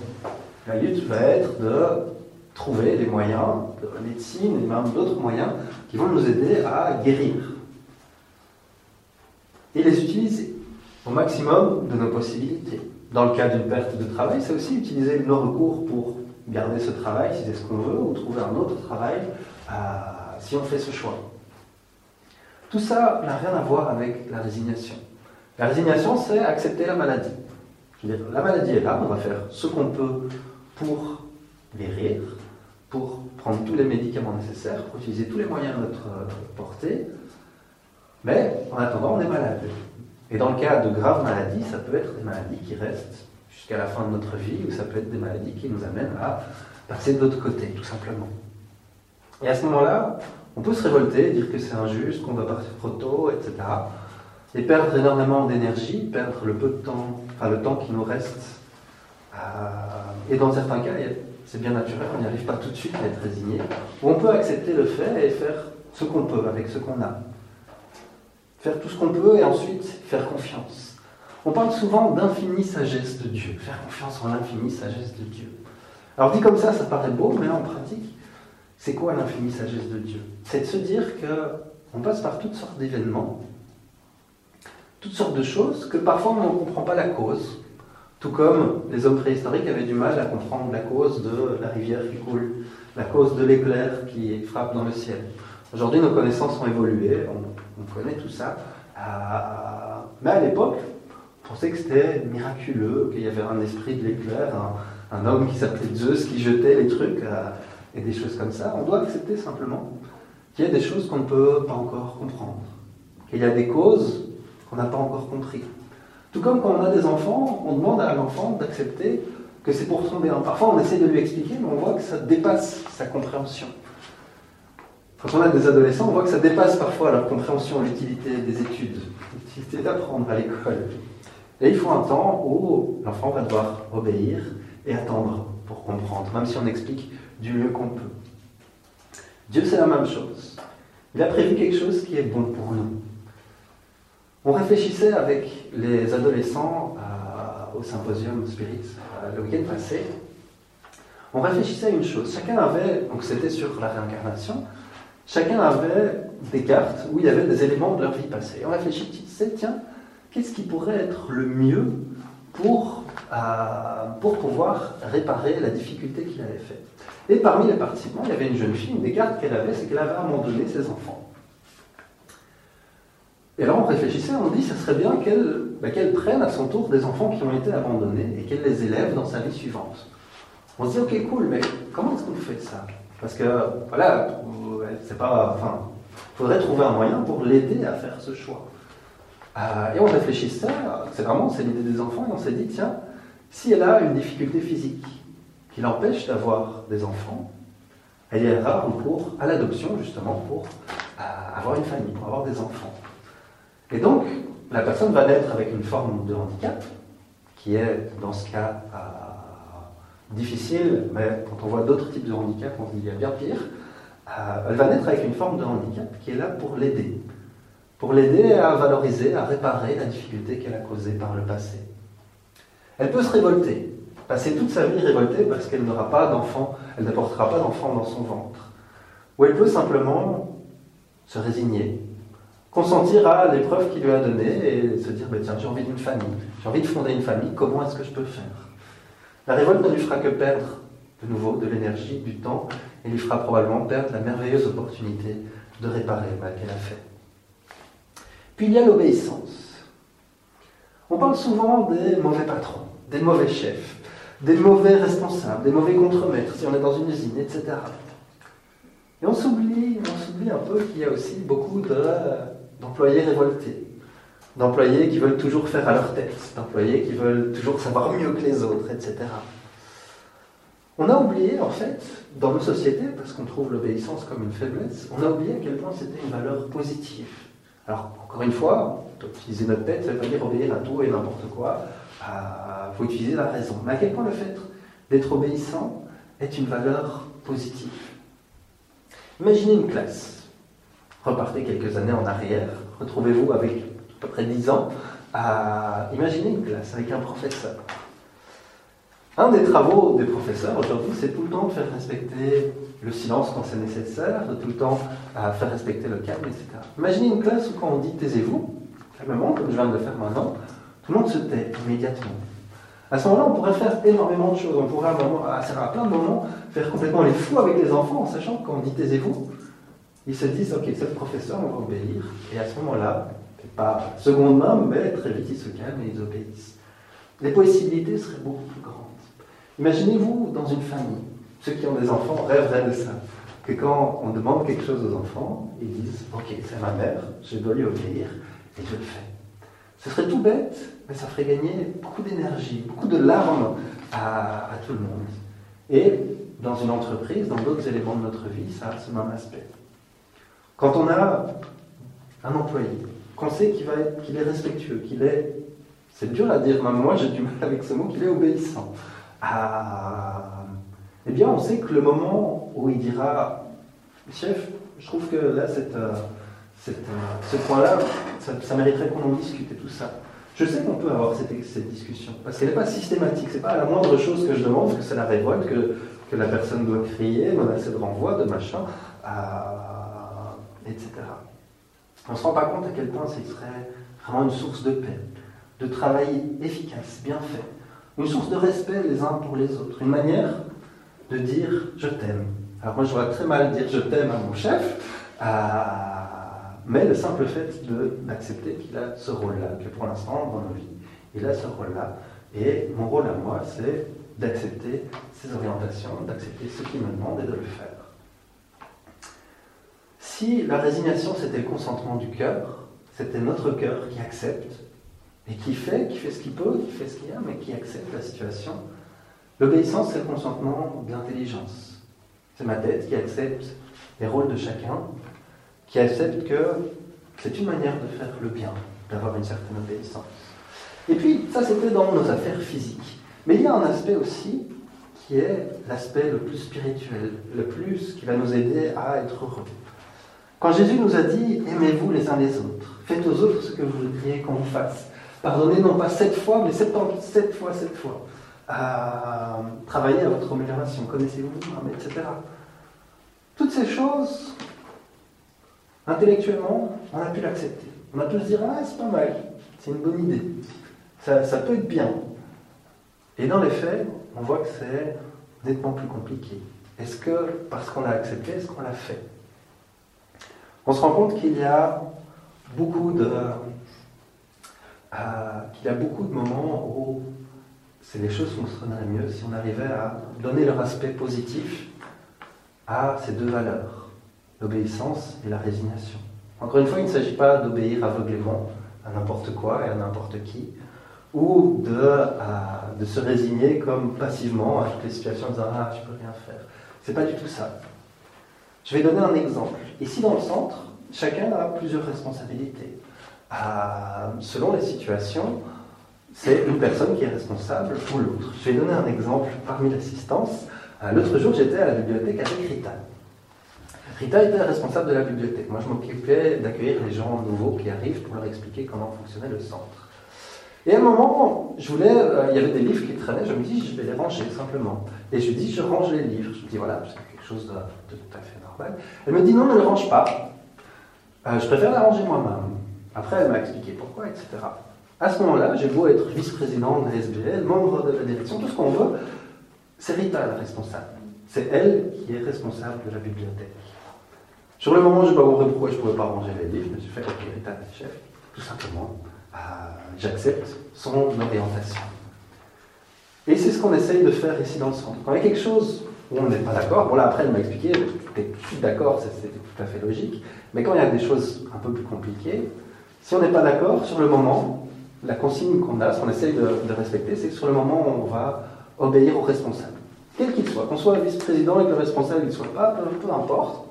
la lutte va être de trouver des moyens de médecine et même d'autres moyens qui vont nous aider à guérir. Et les utiliser au maximum de nos possibilités. Dans le cas d'une perte de travail, c'est aussi utiliser nos recours pour garder ce travail si c'est ce qu'on veut, ou trouver un autre travail euh, si on fait ce choix. Tout ça n'a rien à voir avec la résignation. La résignation, c'est accepter la maladie. la maladie est là, on va faire ce qu'on peut pour guérir, pour prendre tous les médicaments nécessaires, pour utiliser tous les moyens de notre portée, mais en attendant, on est malade. Et dans le cas de graves maladies, ça peut être des maladies qui restent jusqu'à la fin de notre vie, ou ça peut être des maladies qui nous amènent à passer de l'autre côté, tout simplement. Et à ce moment-là, on peut se révolter, dire que c'est injuste, qu'on doit partir trop tôt, etc. Et perdre énormément d'énergie, perdre le peu de temps, enfin le temps qui nous reste. Euh, et dans certains cas, c'est bien naturel, on n'y arrive pas tout de suite à être résigné. Ou on peut accepter le fait et faire ce qu'on peut avec ce qu'on a faire tout ce qu'on peut et ensuite faire confiance. On parle souvent d'infinie sagesse de Dieu, faire confiance en l'infinie sagesse de Dieu. Alors dit comme ça, ça paraît beau, mais en pratique, c'est quoi l'infinie sagesse de Dieu? C'est de se dire qu'on passe par toutes sortes d'événements, toutes sortes de choses, que parfois on ne comprend pas la cause, tout comme les hommes préhistoriques avaient du mal à comprendre la cause de la rivière qui coule, la cause de l'éclair qui frappe dans le ciel. Aujourd'hui, nos connaissances ont évolué, on, connaît tout ça. Mais à l'époque, on pensait que c'était miraculeux, qu'il y avait un esprit de l'éclair, un, homme qui s'appelait Zeus qui jetait les trucs euh, et des choses comme ça. On doit accepter simplement qu'il y a des choses qu'on ne peut pas encore comprendre, qu'il y a des causes qu'on n'a pas encore compris. Tout comme quand on a des enfants, on demande à l'enfant d'accepter que c'est pour son bien. Parfois, on essaie de lui expliquer, mais on voit que ça dépasse sa compréhension. Quand on a des adolescents, on voit que ça dépasse parfois leur compréhension, l'utilité des études, l'utilité d'apprendre à l'école. Et il faut un temps où l'enfant va devoir obéir et attendre pour comprendre, même si on explique du mieux qu'on peut. Dieu, c'est la même chose. Il a prévu quelque chose qui est bon pour nous. On réfléchissait avec les adolescents euh, au symposium Spirit euh, le week-end passé. on réfléchissait à une chose. Chacun avait, donc c'était sur la réincarnation, chacun avait des cartes où il y avait des éléments de leur vie passée. On réfléchissait, tiens, qu'est-ce qui pourrait être le mieux pour, euh, pour pouvoir réparer la difficulté qu'il avait faite. Et parmi les participants, il y avait une jeune fille, une des cartes qu'elle avait, c'est qu'elle avait abandonné ses enfants. Et là, on réfléchissait, on dit, ce serait bien bah, qu'elle prenne à son tour des enfants qui ont été abandonnés et qu'elle les élève dans sa vie suivante. On se dit, ok, cool, mais comment est-ce qu'on fait ça? Parce que, voilà, c'est pas. Enfin, il faudrait trouver un moyen pour l'aider à faire ce choix. Euh, et on réfléchissait, c'est vraiment c'est l'idée des enfants, et on s'est dit, tiens, si elle a une difficulté physique qui l'empêche d'avoir des enfants, elle ira pour, à l'adoption justement pour euh, avoir une famille, pour avoir des enfants. Et donc, la personne va naître avec une forme de handicap, qui est dans ce cas euh, difficile, mais quand on voit d'autres types de handicap, on dit qu'il y a bien pire. elle va naître avec une forme de handicap qui est là pour l'aider pour l'aider à valoriser, à réparer la difficulté qu'elle a causée par le passé. Elle peut se révolter, passer toute sa vie révoltée parce qu'elle n'aura pas d'enfant, elle n'apportera pas d'enfant dans son ventre. Ou elle peut simplement se résigner, consentir à l'épreuve qu'il lui a donnée et se dire bah, tiens, j'ai envie d'une famille, j'ai envie de fonder une famille, comment est-ce que je peux faire? La révolte ne lui fera que perdre de nouveau de l'énergie, du temps, et lui fera probablement perdre la merveilleuse opportunité de réparer le mal qu'elle a fait. Puis il y a l'obéissance. On parle souvent des mauvais patrons, des mauvais chefs, des mauvais responsables, des mauvais contremaîtres, si on est dans une usine, etc. Et on s'oublie, on s'oublie un peu qu'il y a aussi beaucoup d'employés révoltés, d'employés qui veulent toujours faire à leur tête, d'employés qui veulent toujours savoir mieux que les autres, etc. On a oublié, en fait, dans nos sociétés, parce qu'on trouve l'obéissance comme une faiblesse, on a oublié à quel point c'était une valeur positive. Alors, encore une fois, utiliser notre tête, ça veut dire obéir à tout et n'importe quoi. Il faut utiliser la raison. Mais à quel point le fait d'être obéissant est une valeur positive? Imaginez une classe. Repartez quelques années en arrière. Retrouvez-vous avec peu près 10 ans. imaginez une classe avec un professeur. Un des travaux des professeurs aujourd'hui, c'est tout le temps de faire respecter le silence quand c'est nécessaire, de tout le temps à faire respecter le calme, etc. Imaginez une classe où quand on dit taisez-vous, calmement, comme je viens de le faire maintenant, tout le monde se tait immédiatement. À ce moment-là, on pourrait faire énormément de choses. On pourrait à, à plein de moments faire complètement les fous avec les enfants en sachant que quand on dit taisez-vous, ils se disent ok, c'est le professeur, on va obéir. Et à ce moment-là, pas seconde main, mais très vite ils se calment et ils obéissent. Les possibilités seraient beaucoup plus grandes. Imaginez-vous dans une famille ceux qui ont des enfants rêveraient de ça. Que quand on demande quelque chose aux enfants, ils disent Ok, c'est ma mère, je dois lui obéir, et je le fais. Ce serait tout bête, mais ça ferait gagner beaucoup d'énergie, beaucoup de larmes à, tout le monde. Et dans une entreprise, dans d'autres éléments de notre vie, ça a ce même aspect. Quand on a un employé, qu'on sait qu'il qu'il est respectueux, qu'il est, c'est dur à dire, même moi j'ai du mal avec ce mot, qu'il est obéissant, à eh bien, on sait que le moment où il dira Chef, je trouve que là, cette, euh, euh, ce point-là, ça, mériterait qu'on en discute et tout ça. Je sais qu'on peut avoir cette, discussion, parce qu'elle n'est pas systématique. C'est pas la moindre chose que je demande, que c'est la révolte, que, que, la personne doit crier, menacer de renvoi, de machin, etc. On ne se rend pas compte à quel point ce serait vraiment une source de paix, de travail efficace, bien fait, une source de respect les uns pour les autres, une manière de dire je t'aime. Alors moi, je vois très mal dire je t'aime à mon chef, mais le simple fait d'accepter qu'il a ce rôle-là, que pour l'instant, dans nos vies, il a ce rôle-là. Et mon rôle à moi, c'est d'accepter ses orientations, d'accepter ce qu'il me demande et de le faire. Si la résignation, c'était le consentement du cœur, c'était notre cœur qui accepte et qui fait, qui fait ce qu'il peut, qui fait ce qu'il a, mais qui accepte la situation, L'obéissance, c'est le consentement de l'intelligence. C'est ma tête qui accepte les rôles de chacun, qui accepte que c'est une manière de faire le bien, d'avoir une certaine obéissance. Et puis, ça, c'était dans nos affaires physiques. Mais il y a un aspect aussi qui est l'aspect le plus spirituel, le plus qui va nous aider à être heureux. Quand Jésus nous a dit aimez-vous les uns les autres, faites aux autres ce que vous voudriez qu'on vous fasse. Pardonnez non pas sept fois, mais sept fois sept fois. Euh, travaillez à votre amélioration, connaissez-vous, etc. Toutes ces choses, intellectuellement, on a pu l'accepter. On a pu se dire, ah, c'est pas mal, c'est une bonne idée, ça, ça peut être bien. Et dans les faits, on voit que c'est nettement plus compliqué. Est-ce que, parce qu'on l'a accepté, est-ce qu'on l'a fait? On se rend compte qu'il y a beaucoup de, euh, qu'il y a beaucoup de moments où c'est les choses fonctionneraient mieux si on arrivait à donner leur aspect positif à ces deux valeurs, l'obéissance et la résignation. Encore une fois, il ne s'agit pas d'obéir aveuglément à n'importe quoi et à n'importe qui, ou de, euh, se résigner comme passivement à toutes les situations en disant Ah, je peux rien faire. C'est pas du tout ça. Je vais donner un exemple. Ici dans le centre, chacun a plusieurs responsabilités. Euh, selon les situations, c'est une personne qui est responsable ou l'autre. Je vais donner un exemple parmi l'assistance. Euh, l'autre jour, j'étais à la bibliothèque avec Rita. Rita était responsable de la bibliothèque. Moi, je m'occupais d'accueillir les gens nouveaux qui arrivent pour leur expliquer comment fonctionnait le centre. Et à un moment, je voulais, euh, il y avait des livres qui traînaient, je me dis, je vais les ranger simplement. Et je dis, je range les livres. Je me dis, voilà, c'est quelque chose de, tout à fait. Elle me dit, non, ne le range pas. Euh, je préfère la ranger moi-même. Après, elle m'a expliqué pourquoi, etc. À ce moment-là, j'ai beau être vice-président de l'SBL, membre de la direction, tout ce qu'on veut, c'est Rita la responsable. C'est elle qui est responsable de la bibliothèque. Sur le moment, je n'ai pas pourquoi je ne pouvais pas ranger les livres. Je me suis fait, ok, Rita, chef, tout simplement. Euh, j'accepte son orientation. Et c'est ce qu'on essaye de faire ici dans le centre. Quand il y a quelque chose où on n'est pas d'accord, bon là après elle m'a expliqué, j'étais tout d'accord, c'était tout à fait logique, mais quand il y a des choses un peu plus compliquées, si on n'est pas d'accord, sur le moment, la consigne qu'on a, ce qu'on essaye de, respecter, c'est que sur le moment, on va obéir au responsable. Quel qu'il soit, qu'on soit vice-président et le responsable ne soit pas, peu importe,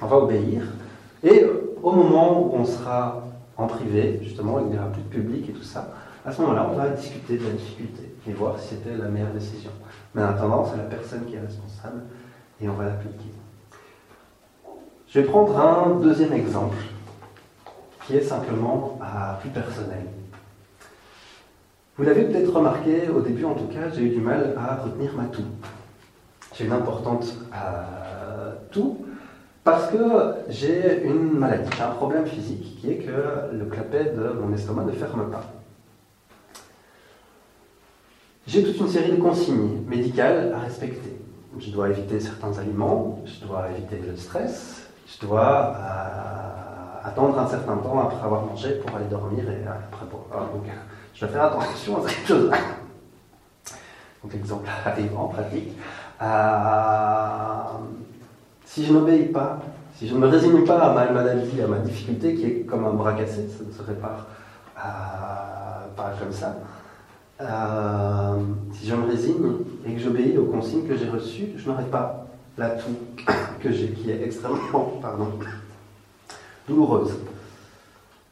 on va obéir. Et au moment où on sera en privé, justement, il n'y aura plus de public et tout ça, à ce moment-là, on va discuter de la difficulté et voir si c'était la meilleure décision. Mais en attendant, c'est la personne qui est responsable et on va l'appliquer. Je vais prendre un deuxième exemple qui est simplement à plus personnel. Vous l'avez peut-être remarqué, au début en tout cas, j'ai eu du mal à retenir ma toux. J'ai une importante euh, toux parce que j'ai une maladie, j'ai un problème physique qui est que le clapet de mon estomac ne ferme pas. J'ai toute une série de consignes médicales à respecter. Je dois éviter certains aliments, je dois éviter le stress, je dois euh, attendre un certain temps après avoir mangé pour aller dormir et après boire. Donc, je dois faire attention à cette chose. Donc l'exemple arrive en pratique. Euh, si je n'obéis pas, si je ne me résigne pas à ma maladie, à ma difficulté, qui est comme un bras cassé, ça ne se répare euh, pas comme ça, euh, si je me résigne et que j'obéis aux consignes que j'ai reçues, je n'aurai pas la toux que j'ai, qui est extrêmement pardon, douloureuse.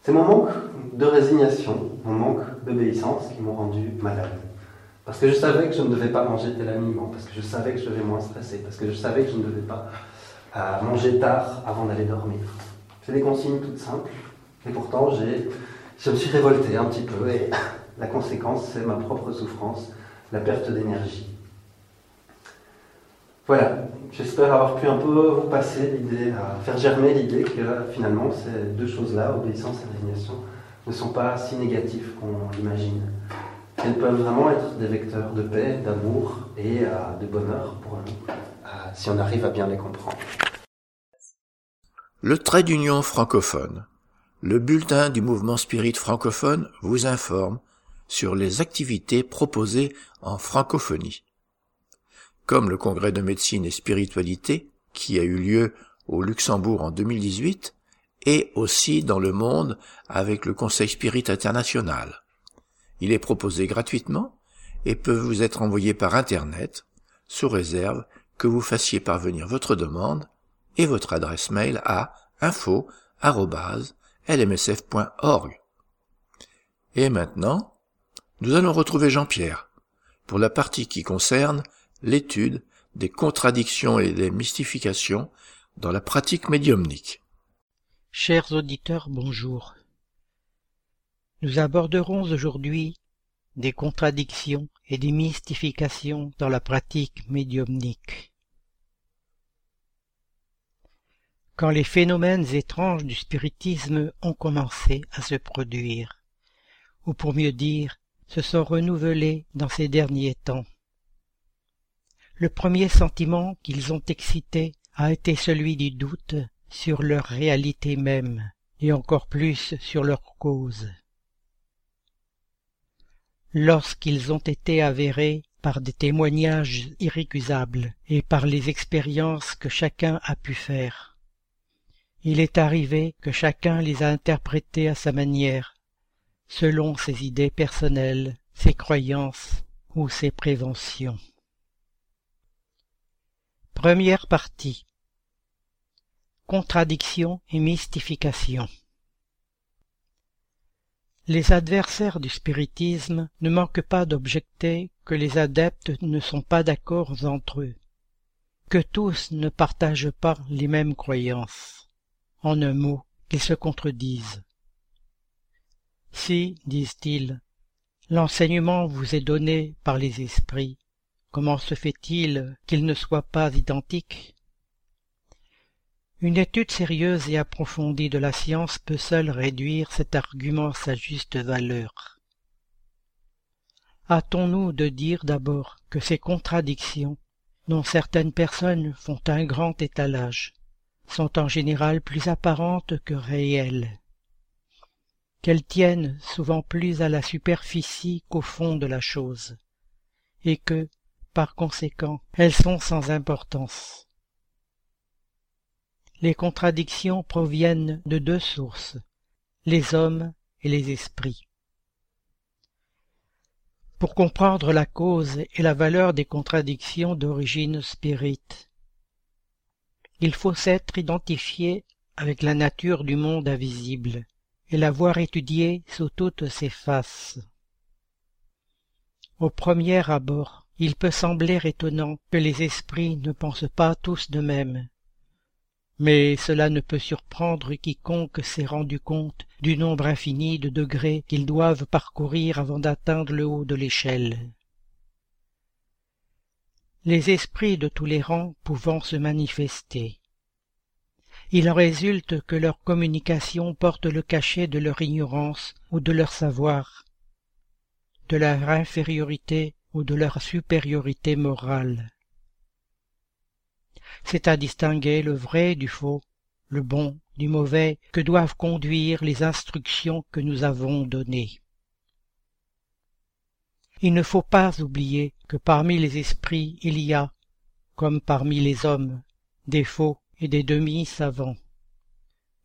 C'est mon manque de résignation, mon manque d'obéissance qui m'ont rendu malade. Parce que je savais que je ne devais pas manger tel aliment, parce que je savais que je devais moins stresser, parce que je savais que je ne devais pas à manger tard avant d'aller dormir. C'est des consignes toutes simples, et pourtant je me suis révolté un petit peu, et la conséquence, c'est ma propre souffrance, la perte d'énergie. Voilà, j'espère avoir pu un peu vous passer l'idée, faire germer l'idée que finalement ces deux choses-là, obéissance et résignation, ne sont pas si négatives qu'on l'imagine. Elles peuvent vraiment être des vecteurs de paix, d'amour et euh, de bonheur pour nous, euh, si on arrive à bien les comprendre. Le trait d'union francophone. Le bulletin du mouvement spirit francophone vous informe sur les activités proposées en francophonie. Comme le congrès de médecine et spiritualité, qui a eu lieu au Luxembourg en 2018, et aussi dans le monde avec le Conseil Spirit International. Il est proposé gratuitement et peut vous être envoyé par Internet, sous réserve que vous fassiez parvenir votre demande et votre adresse mail à info.lmsf.org. Et maintenant, nous allons retrouver Jean-Pierre pour la partie qui concerne l'étude des contradictions et des mystifications dans la pratique médiumnique. Chers auditeurs, bonjour. Nous aborderons aujourd'hui des contradictions et des mystifications dans la pratique médiumnique. Quand les phénomènes étranges du spiritisme ont commencé à se produire, ou pour mieux dire, se sont renouvelés dans ces derniers temps. Le premier sentiment qu'ils ont excité a été celui du doute sur leur réalité même, et encore plus sur leur cause. Lorsqu'ils ont été avérés par des témoignages irrécusables et par les expériences que chacun a pu faire, il est arrivé que chacun les a interprétés à sa manière, selon ses idées personnelles, ses croyances ou ses préventions. Première partie Contradiction et mystification Les adversaires du spiritisme ne manquent pas d'objecter que les adeptes ne sont pas d'accord entre eux, que tous ne partagent pas les mêmes croyances, en un mot, qu'ils se contredisent. Si, disent-ils, l'enseignement vous est donné par les esprits, comment se fait-il qu'il ne soit pas identique? Une étude sérieuse et approfondie de la science peut seule réduire cet argument à sa juste valeur. Hâtons-nous de dire d'abord que ces contradictions, dont certaines personnes font un grand étalage, sont en général plus apparentes que réelles, qu'elles tiennent souvent plus à la superficie qu'au fond de la chose, et que, par conséquent, elles sont sans importance les contradictions proviennent de deux sources, les hommes et les esprits. Pour comprendre la cause et la valeur des contradictions d'origine spirite, il faut s'être identifié avec la nature du monde invisible et l'avoir étudié sous toutes ses faces. Au premier abord, il peut sembler étonnant que les esprits ne pensent pas tous de même, mais cela ne peut surprendre quiconque s'est rendu compte du nombre infini de degrés qu'ils doivent parcourir avant d'atteindre le haut de l'échelle. Les esprits de tous les rangs pouvant se manifester. Il en résulte que leur communication porte le cachet de leur ignorance ou de leur savoir, de leur infériorité ou de leur supériorité morale c'est à distinguer le vrai du faux, le bon du mauvais, que doivent conduire les instructions que nous avons données. Il ne faut pas oublier que parmi les esprits il y a, comme parmi les hommes, des faux et des demi-savants,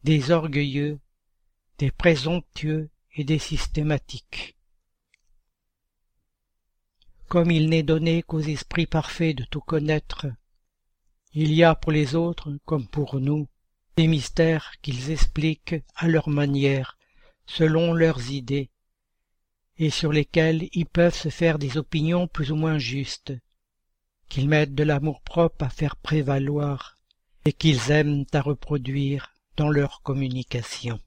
des orgueilleux, des présomptueux et des systématiques. Comme il n'est donné qu'aux esprits parfaits de tout connaître, il y a pour les autres, comme pour nous, des mystères qu'ils expliquent à leur manière, selon leurs idées, et sur lesquels ils peuvent se faire des opinions plus ou moins justes, qu'ils mettent de l'amour-propre à faire prévaloir, et qu'ils aiment à reproduire dans leur communication.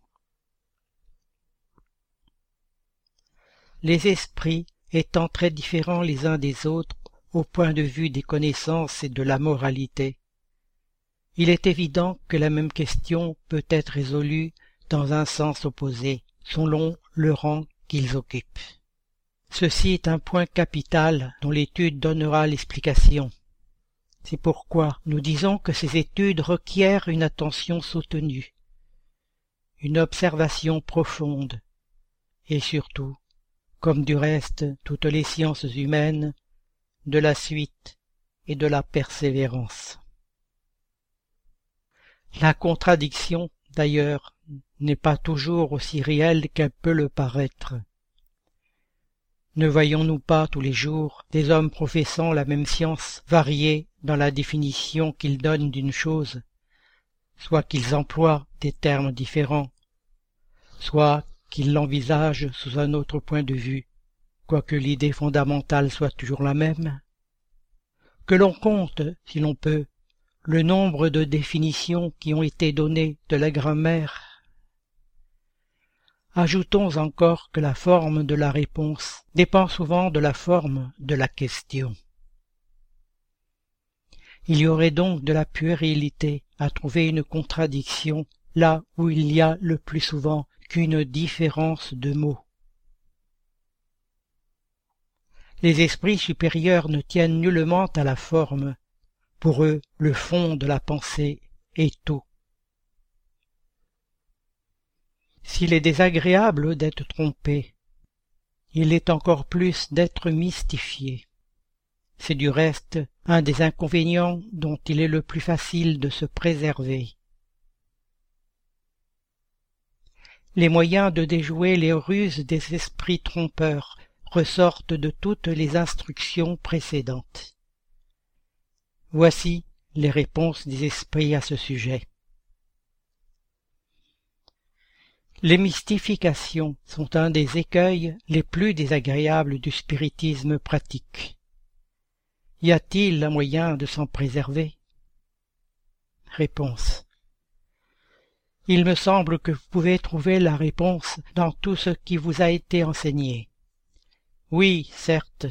Les esprits étant très différents les uns des autres au point de vue des connaissances et de la moralité, il est évident que la même question peut être résolue dans un sens opposé, selon le rang qu'ils occupent. Ceci est un point capital dont l'étude donnera l'explication. C'est pourquoi nous disons que ces études requièrent une attention soutenue, une observation profonde, et surtout, comme du reste toutes les sciences humaines, de la suite et de la persévérance. La contradiction, d'ailleurs, n'est pas toujours aussi réelle qu'elle peut le paraître. Ne voyons-nous pas tous les jours des hommes professant la même science variés dans la définition qu'ils donnent d'une chose, soit qu'ils emploient des termes différents, soit qu'ils l'envisagent sous un autre point de vue, quoique l'idée fondamentale soit toujours la même? Que l'on compte, si l'on peut, le nombre de définitions qui ont été données de la grammaire Ajoutons encore que la forme de la réponse dépend souvent de la forme de la question. Il y aurait donc de la puérilité à trouver une contradiction là où il y a le plus souvent qu'une différence de mots. Les esprits supérieurs ne tiennent nullement à la forme, pour eux le fond de la pensée est tout. S'il est désagréable d'être trompé, il est encore plus d'être mystifié. C'est du reste un des inconvénients dont il est le plus facile de se préserver. Les moyens de déjouer les ruses des esprits trompeurs ressortent de toutes les instructions précédentes. Voici les réponses des esprits à ce sujet. Les mystifications sont un des écueils les plus désagréables du spiritisme pratique. Y a-t-il un moyen de s'en préserver? Réponse. Il me semble que vous pouvez trouver la réponse dans tout ce qui vous a été enseigné. Oui, certes,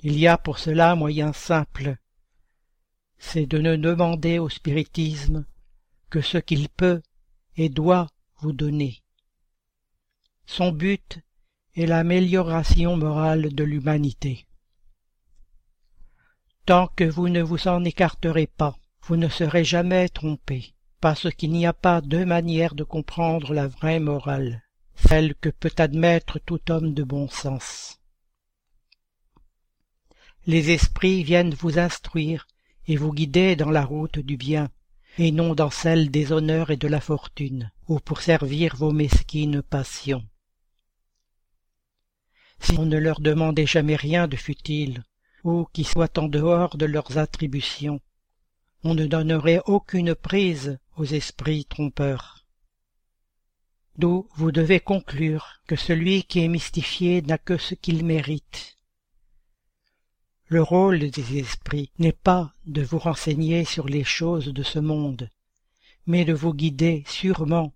il y a pour cela un moyen simple, c'est de ne demander au spiritisme que ce qu'il peut et doit vous donner. Son but est l'amélioration morale de l'humanité. Tant que vous ne vous en écarterez pas, vous ne serez jamais trompé, parce qu'il n'y a pas deux manières de comprendre la vraie morale, celle que peut admettre tout homme de bon sens. Les esprits viennent vous instruire et vous guider dans la route du bien, et non dans celle des honneurs et de la fortune, ou pour servir vos mesquines passions. Si on ne leur demandait jamais rien de futile, ou qui soit en dehors de leurs attributions, on ne donnerait aucune prise aux esprits trompeurs. D'où vous devez conclure que celui qui est mystifié n'a que ce qu'il mérite. Le rôle des esprits n'est pas de vous renseigner sur les choses de ce monde, mais de vous guider sûrement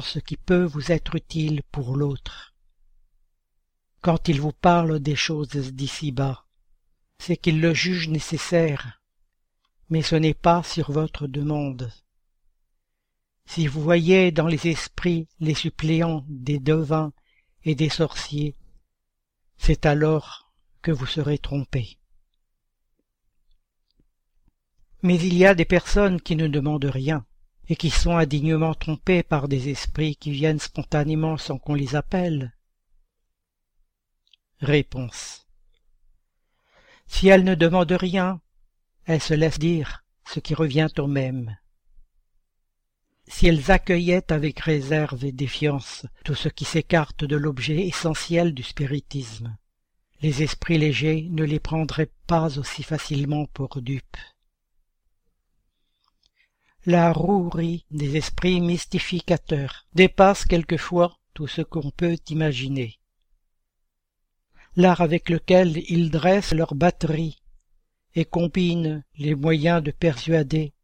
ce qui peut vous être utile pour l'autre. Quand ils vous parlent des choses d'ici-bas, c'est qu'ils le jugent nécessaire, mais ce n'est pas sur votre demande. Si vous voyez dans les esprits les suppléants des devins et des sorciers, c'est alors que vous serez trompé. Mais il y a des personnes qui ne demandent rien, et qui sont indignement trompées par des esprits qui viennent spontanément sans qu'on les appelle. Réponse. Si elles ne demandent rien, elles se laissent dire ce qui revient au même. Si elles accueillaient avec réserve et défiance tout ce qui s'écarte de l'objet essentiel du spiritisme, les esprits légers ne les prendraient pas aussi facilement pour dupes. La rouerie des esprits mystificateurs dépasse quelquefois tout ce qu'on peut imaginer. L'art avec lequel ils dressent leur batterie et combinent les moyens de persuader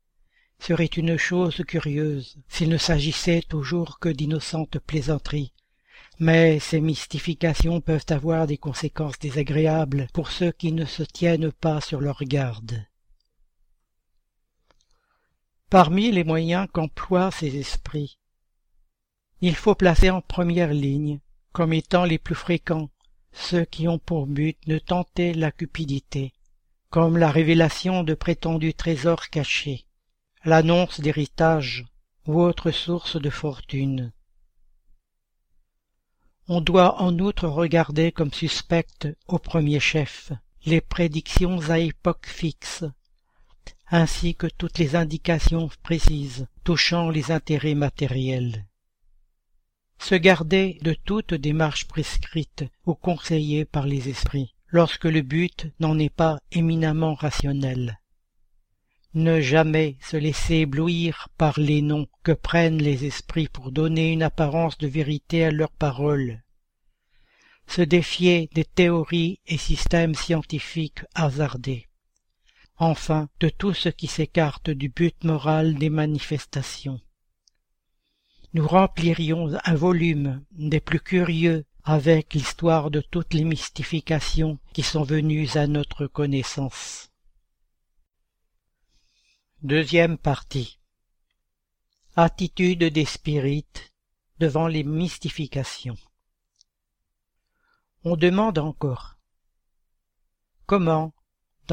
serait une chose curieuse s'il ne s'agissait toujours que d'innocentes plaisanteries. Mais ces mystifications peuvent avoir des conséquences désagréables pour ceux qui ne se tiennent pas sur leur garde. Parmi les moyens qu'emploient ces esprits, il faut placer en première ligne, comme étant les plus fréquents, ceux qui ont pour but de tenter la cupidité, comme la révélation de prétendus trésors cachés, l'annonce d'héritage ou autre source de fortune. On doit en outre regarder comme suspectes au premier chef les prédictions à époque fixe ainsi que toutes les indications précises touchant les intérêts matériels. Se garder de toute démarche prescrite ou conseillée par les esprits, lorsque le but n'en est pas éminemment rationnel. Ne jamais se laisser éblouir par les noms que prennent les esprits pour donner une apparence de vérité à leurs paroles. Se défier des théories et systèmes scientifiques hasardés enfin de tout ce qui s'écarte du but moral des manifestations. nous remplirions un volume des plus curieux avec l'histoire de toutes les mystifications qui sont venues à notre connaissance. Deuxième partie Attitude des spirites devant les mystifications. On demande encore comment,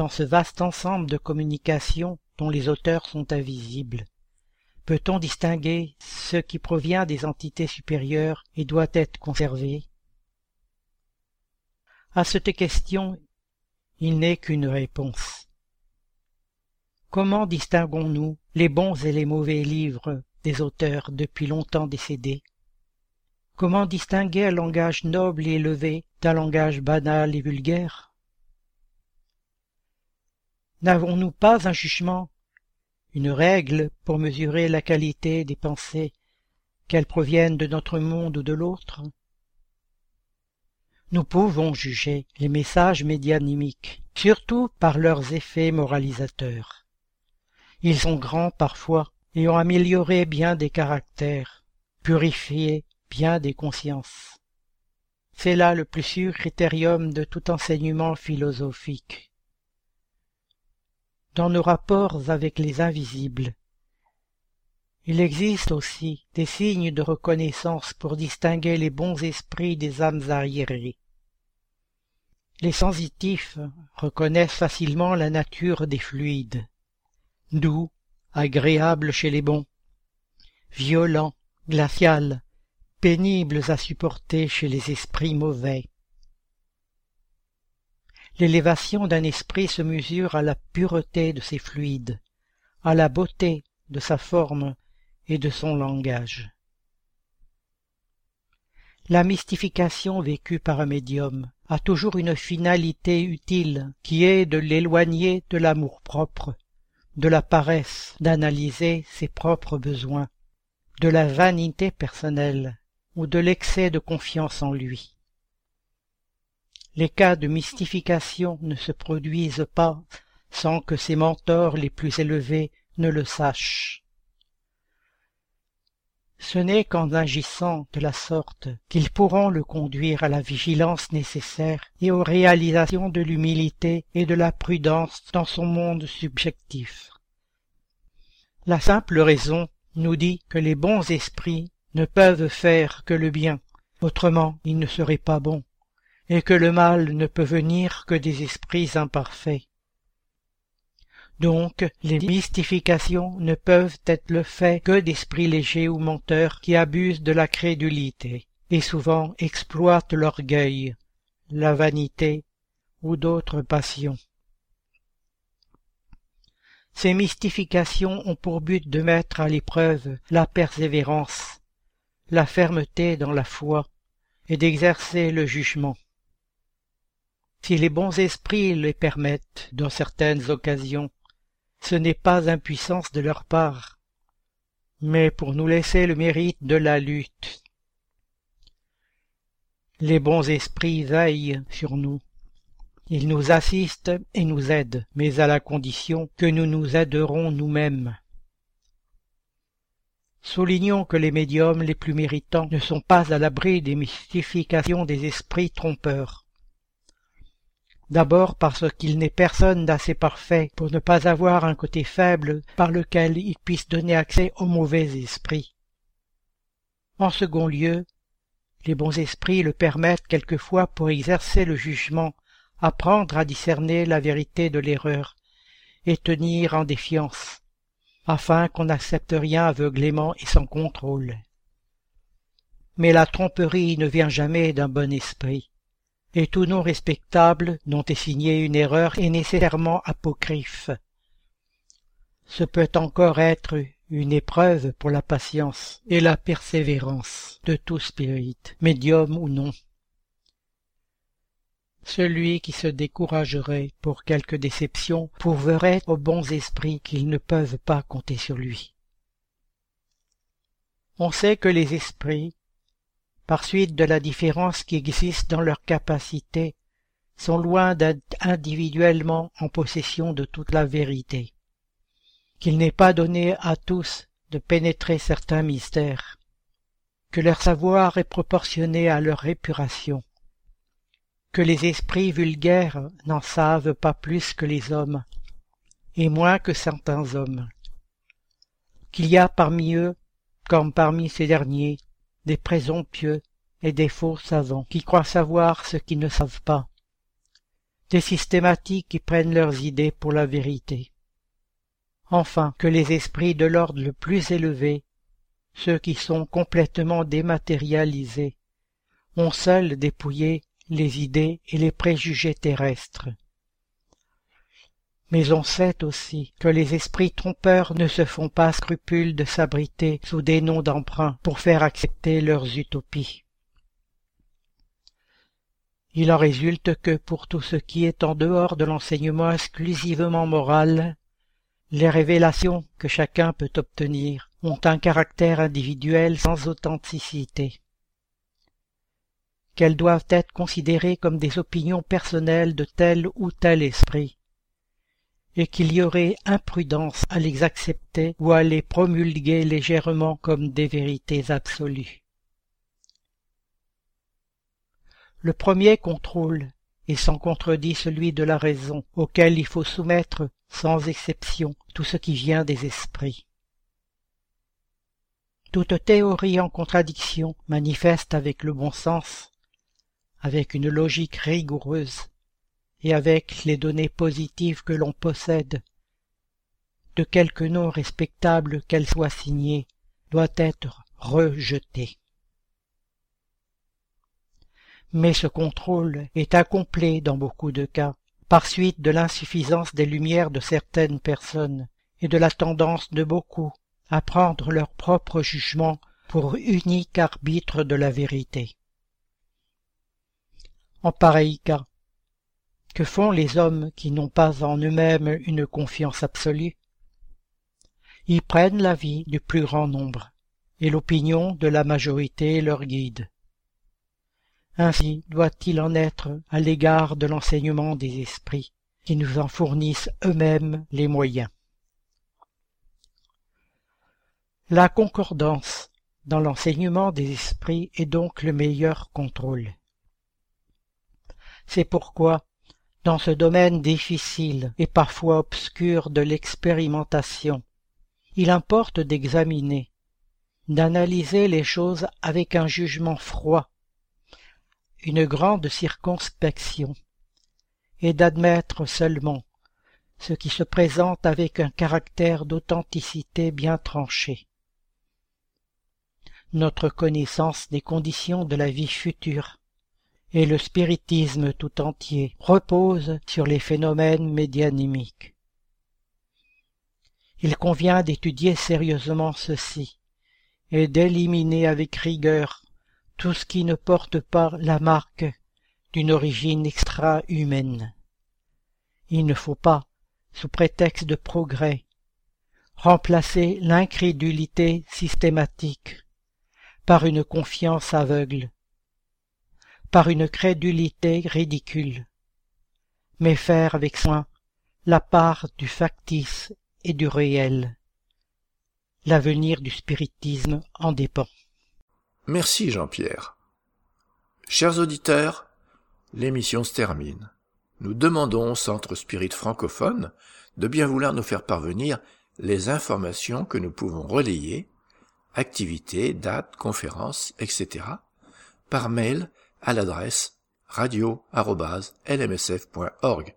dans ce vaste ensemble de communications dont les auteurs sont invisibles, peut-on distinguer ce qui provient des entités supérieures et doit être conservé? À cette question, il n'est qu'une réponse. Comment distinguons-nous les bons et les mauvais livres des auteurs depuis longtemps décédés? Comment distinguer un langage noble et élevé d'un langage banal et vulgaire? N'avons-nous pas un jugement, une règle pour mesurer la qualité des pensées, qu'elles proviennent de notre monde ou de l'autre? Nous pouvons juger les messages médianimiques, surtout par leurs effets moralisateurs. Ils sont grands parfois, et ont amélioré bien des caractères, purifié bien des consciences. C'est là le plus sûr critérium de tout enseignement philosophique. Dans nos rapports avec les invisibles, il existe aussi des signes de reconnaissance pour distinguer les bons esprits des âmes arriérées. Les sensitifs reconnaissent facilement la nature des fluides, doux, agréable chez les bons, violent, glacial, pénibles à supporter chez les esprits mauvais. L'élévation d'un esprit se mesure à la pureté de ses fluides, à la beauté de sa forme et de son langage. La mystification vécue par un médium a toujours une finalité utile qui est de l'éloigner de l'amour-propre de la paresse d'analyser ses propres besoins, de la vanité personnelle ou de l'excès de confiance en lui. Les cas de mystification ne se produisent pas sans que ses mentors les plus élevés ne le sachent. Ce n'est qu'en agissant de la sorte qu'ils pourront le conduire à la vigilance nécessaire et aux réalisations de l'humilité et de la prudence dans son monde subjectif. La simple raison nous dit que les bons esprits ne peuvent faire que le bien, autrement ils ne seraient pas bons, et que le mal ne peut venir que des esprits imparfaits. Donc les mystifications ne peuvent être le fait que d'esprits légers ou menteurs qui abusent de la crédulité, et souvent exploitent l'orgueil, la vanité ou d'autres passions. Ces mystifications ont pour but de mettre à l'épreuve la persévérance, la fermeté dans la foi, et d'exercer le jugement. Si les bons esprits les permettent dans certaines occasions, ce n'est pas impuissance de leur part, mais pour nous laisser le mérite de la lutte. Les bons esprits veillent sur nous. Ils nous assistent et nous aident, mais à la condition que nous nous aiderons nous-mêmes. Soulignons que les médiums les plus méritants ne sont pas à l'abri des mystifications des esprits trompeurs. D'abord parce qu'il n'est personne d'assez parfait pour ne pas avoir un côté faible par lequel il puisse donner accès aux mauvais esprits. En second lieu, les bons esprits le permettent quelquefois pour exercer le jugement, apprendre à discerner la vérité de l'erreur, et tenir en défiance, afin qu'on n'accepte rien aveuglément et sans contrôle. Mais la tromperie ne vient jamais d'un bon esprit et tout nom respectable dont est signée une erreur est nécessairement apocryphe. Ce peut encore être une épreuve pour la patience et la persévérance de tout spirit, médium ou non. Celui qui se découragerait pour quelque déception prouverait aux bons esprits qu'ils ne peuvent pas compter sur lui. On sait que les esprits, par suite de la différence qui existe dans leurs capacités, sont loin d'être individuellement en possession de toute la vérité, qu'il n'est pas donné à tous de pénétrer certains mystères, que leur savoir est proportionné à leur épuration, que les esprits vulgaires n'en savent pas plus que les hommes, et moins que certains hommes, qu'il y a parmi eux, comme parmi ces derniers, des présomptueux et des faux savants qui croient savoir ce qu'ils ne savent pas, des systématiques qui prennent leurs idées pour la vérité. Enfin, que les esprits de l'ordre le plus élevé, ceux qui sont complètement dématérialisés, ont seuls dépouillé les idées et les préjugés terrestres. Mais on sait aussi que les esprits trompeurs ne se font pas scrupule de s'abriter sous des noms d'emprunt pour faire accepter leurs utopies. Il en résulte que pour tout ce qui est en dehors de l'enseignement exclusivement moral, les révélations que chacun peut obtenir ont un caractère individuel sans authenticité, qu'elles doivent être considérées comme des opinions personnelles de tel ou tel esprit, et qu'il y aurait imprudence à les accepter ou à les promulguer légèrement comme des vérités absolues. Le premier contrôle est sans contredit celui de la raison, auquel il faut soumettre, sans exception, tout ce qui vient des esprits. Toute théorie en contradiction manifeste avec le bon sens, avec une logique rigoureuse, et avec les données positives que l'on possède, de quelque nom respectable qu'elle soit signée, doit être rejetée mais ce contrôle est incomplet dans beaucoup de cas, par suite de l'insuffisance des lumières de certaines personnes et de la tendance de beaucoup à prendre leur propre jugement pour unique arbitre de la vérité. En pareil cas, que font les hommes qui n'ont pas en eux-mêmes une confiance absolue? Ils prennent l'avis du plus grand nombre, et l'opinion de la majorité leur guide. Ainsi doit-il en être à l'égard de l'enseignement des esprits, qui nous en fournissent eux-mêmes les moyens. La concordance dans l'enseignement des esprits est donc le meilleur contrôle. C'est pourquoi, dans ce domaine difficile et parfois obscur de l'expérimentation, il importe d'examiner, d'analyser les choses avec un jugement froid une grande circonspection, et d'admettre seulement ce qui se présente avec un caractère d'authenticité bien tranché. Notre connaissance des conditions de la vie future et le spiritisme tout entier repose sur les phénomènes médianimiques. Il convient d'étudier sérieusement ceci et d'éliminer avec rigueur tout ce qui ne porte pas la marque d'une origine extra-humaine. Il ne faut pas, sous prétexte de progrès, remplacer l'incrédulité systématique par une confiance aveugle, par une crédulité ridicule, mais faire avec soin la part du factice et du réel. L'avenir du spiritisme en dépend. Merci Jean-Pierre. Chers auditeurs, l'émission se termine. Nous demandons au Centre Spirit francophone de bien vouloir nous faire parvenir les informations que nous pouvons relayer, activités, dates, conférences, etc., par mail à l'adresse radio.lmsf.org.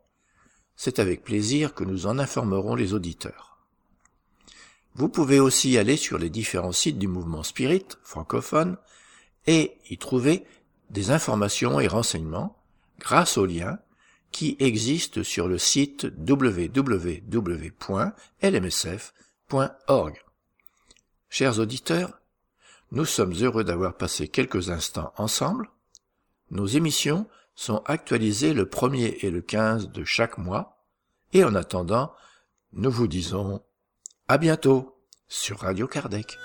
C'est avec plaisir que nous en informerons les auditeurs. Vous pouvez aussi aller sur les différents sites du mouvement Spirit francophone et y trouver des informations et renseignements grâce aux liens qui existent sur le site www.lmsf.org. Chers auditeurs, nous sommes heureux d'avoir passé quelques instants ensemble. Nos émissions sont actualisées le 1er et le 15 de chaque mois, et en attendant, nous vous disons à bientôt sur Radio Kardec.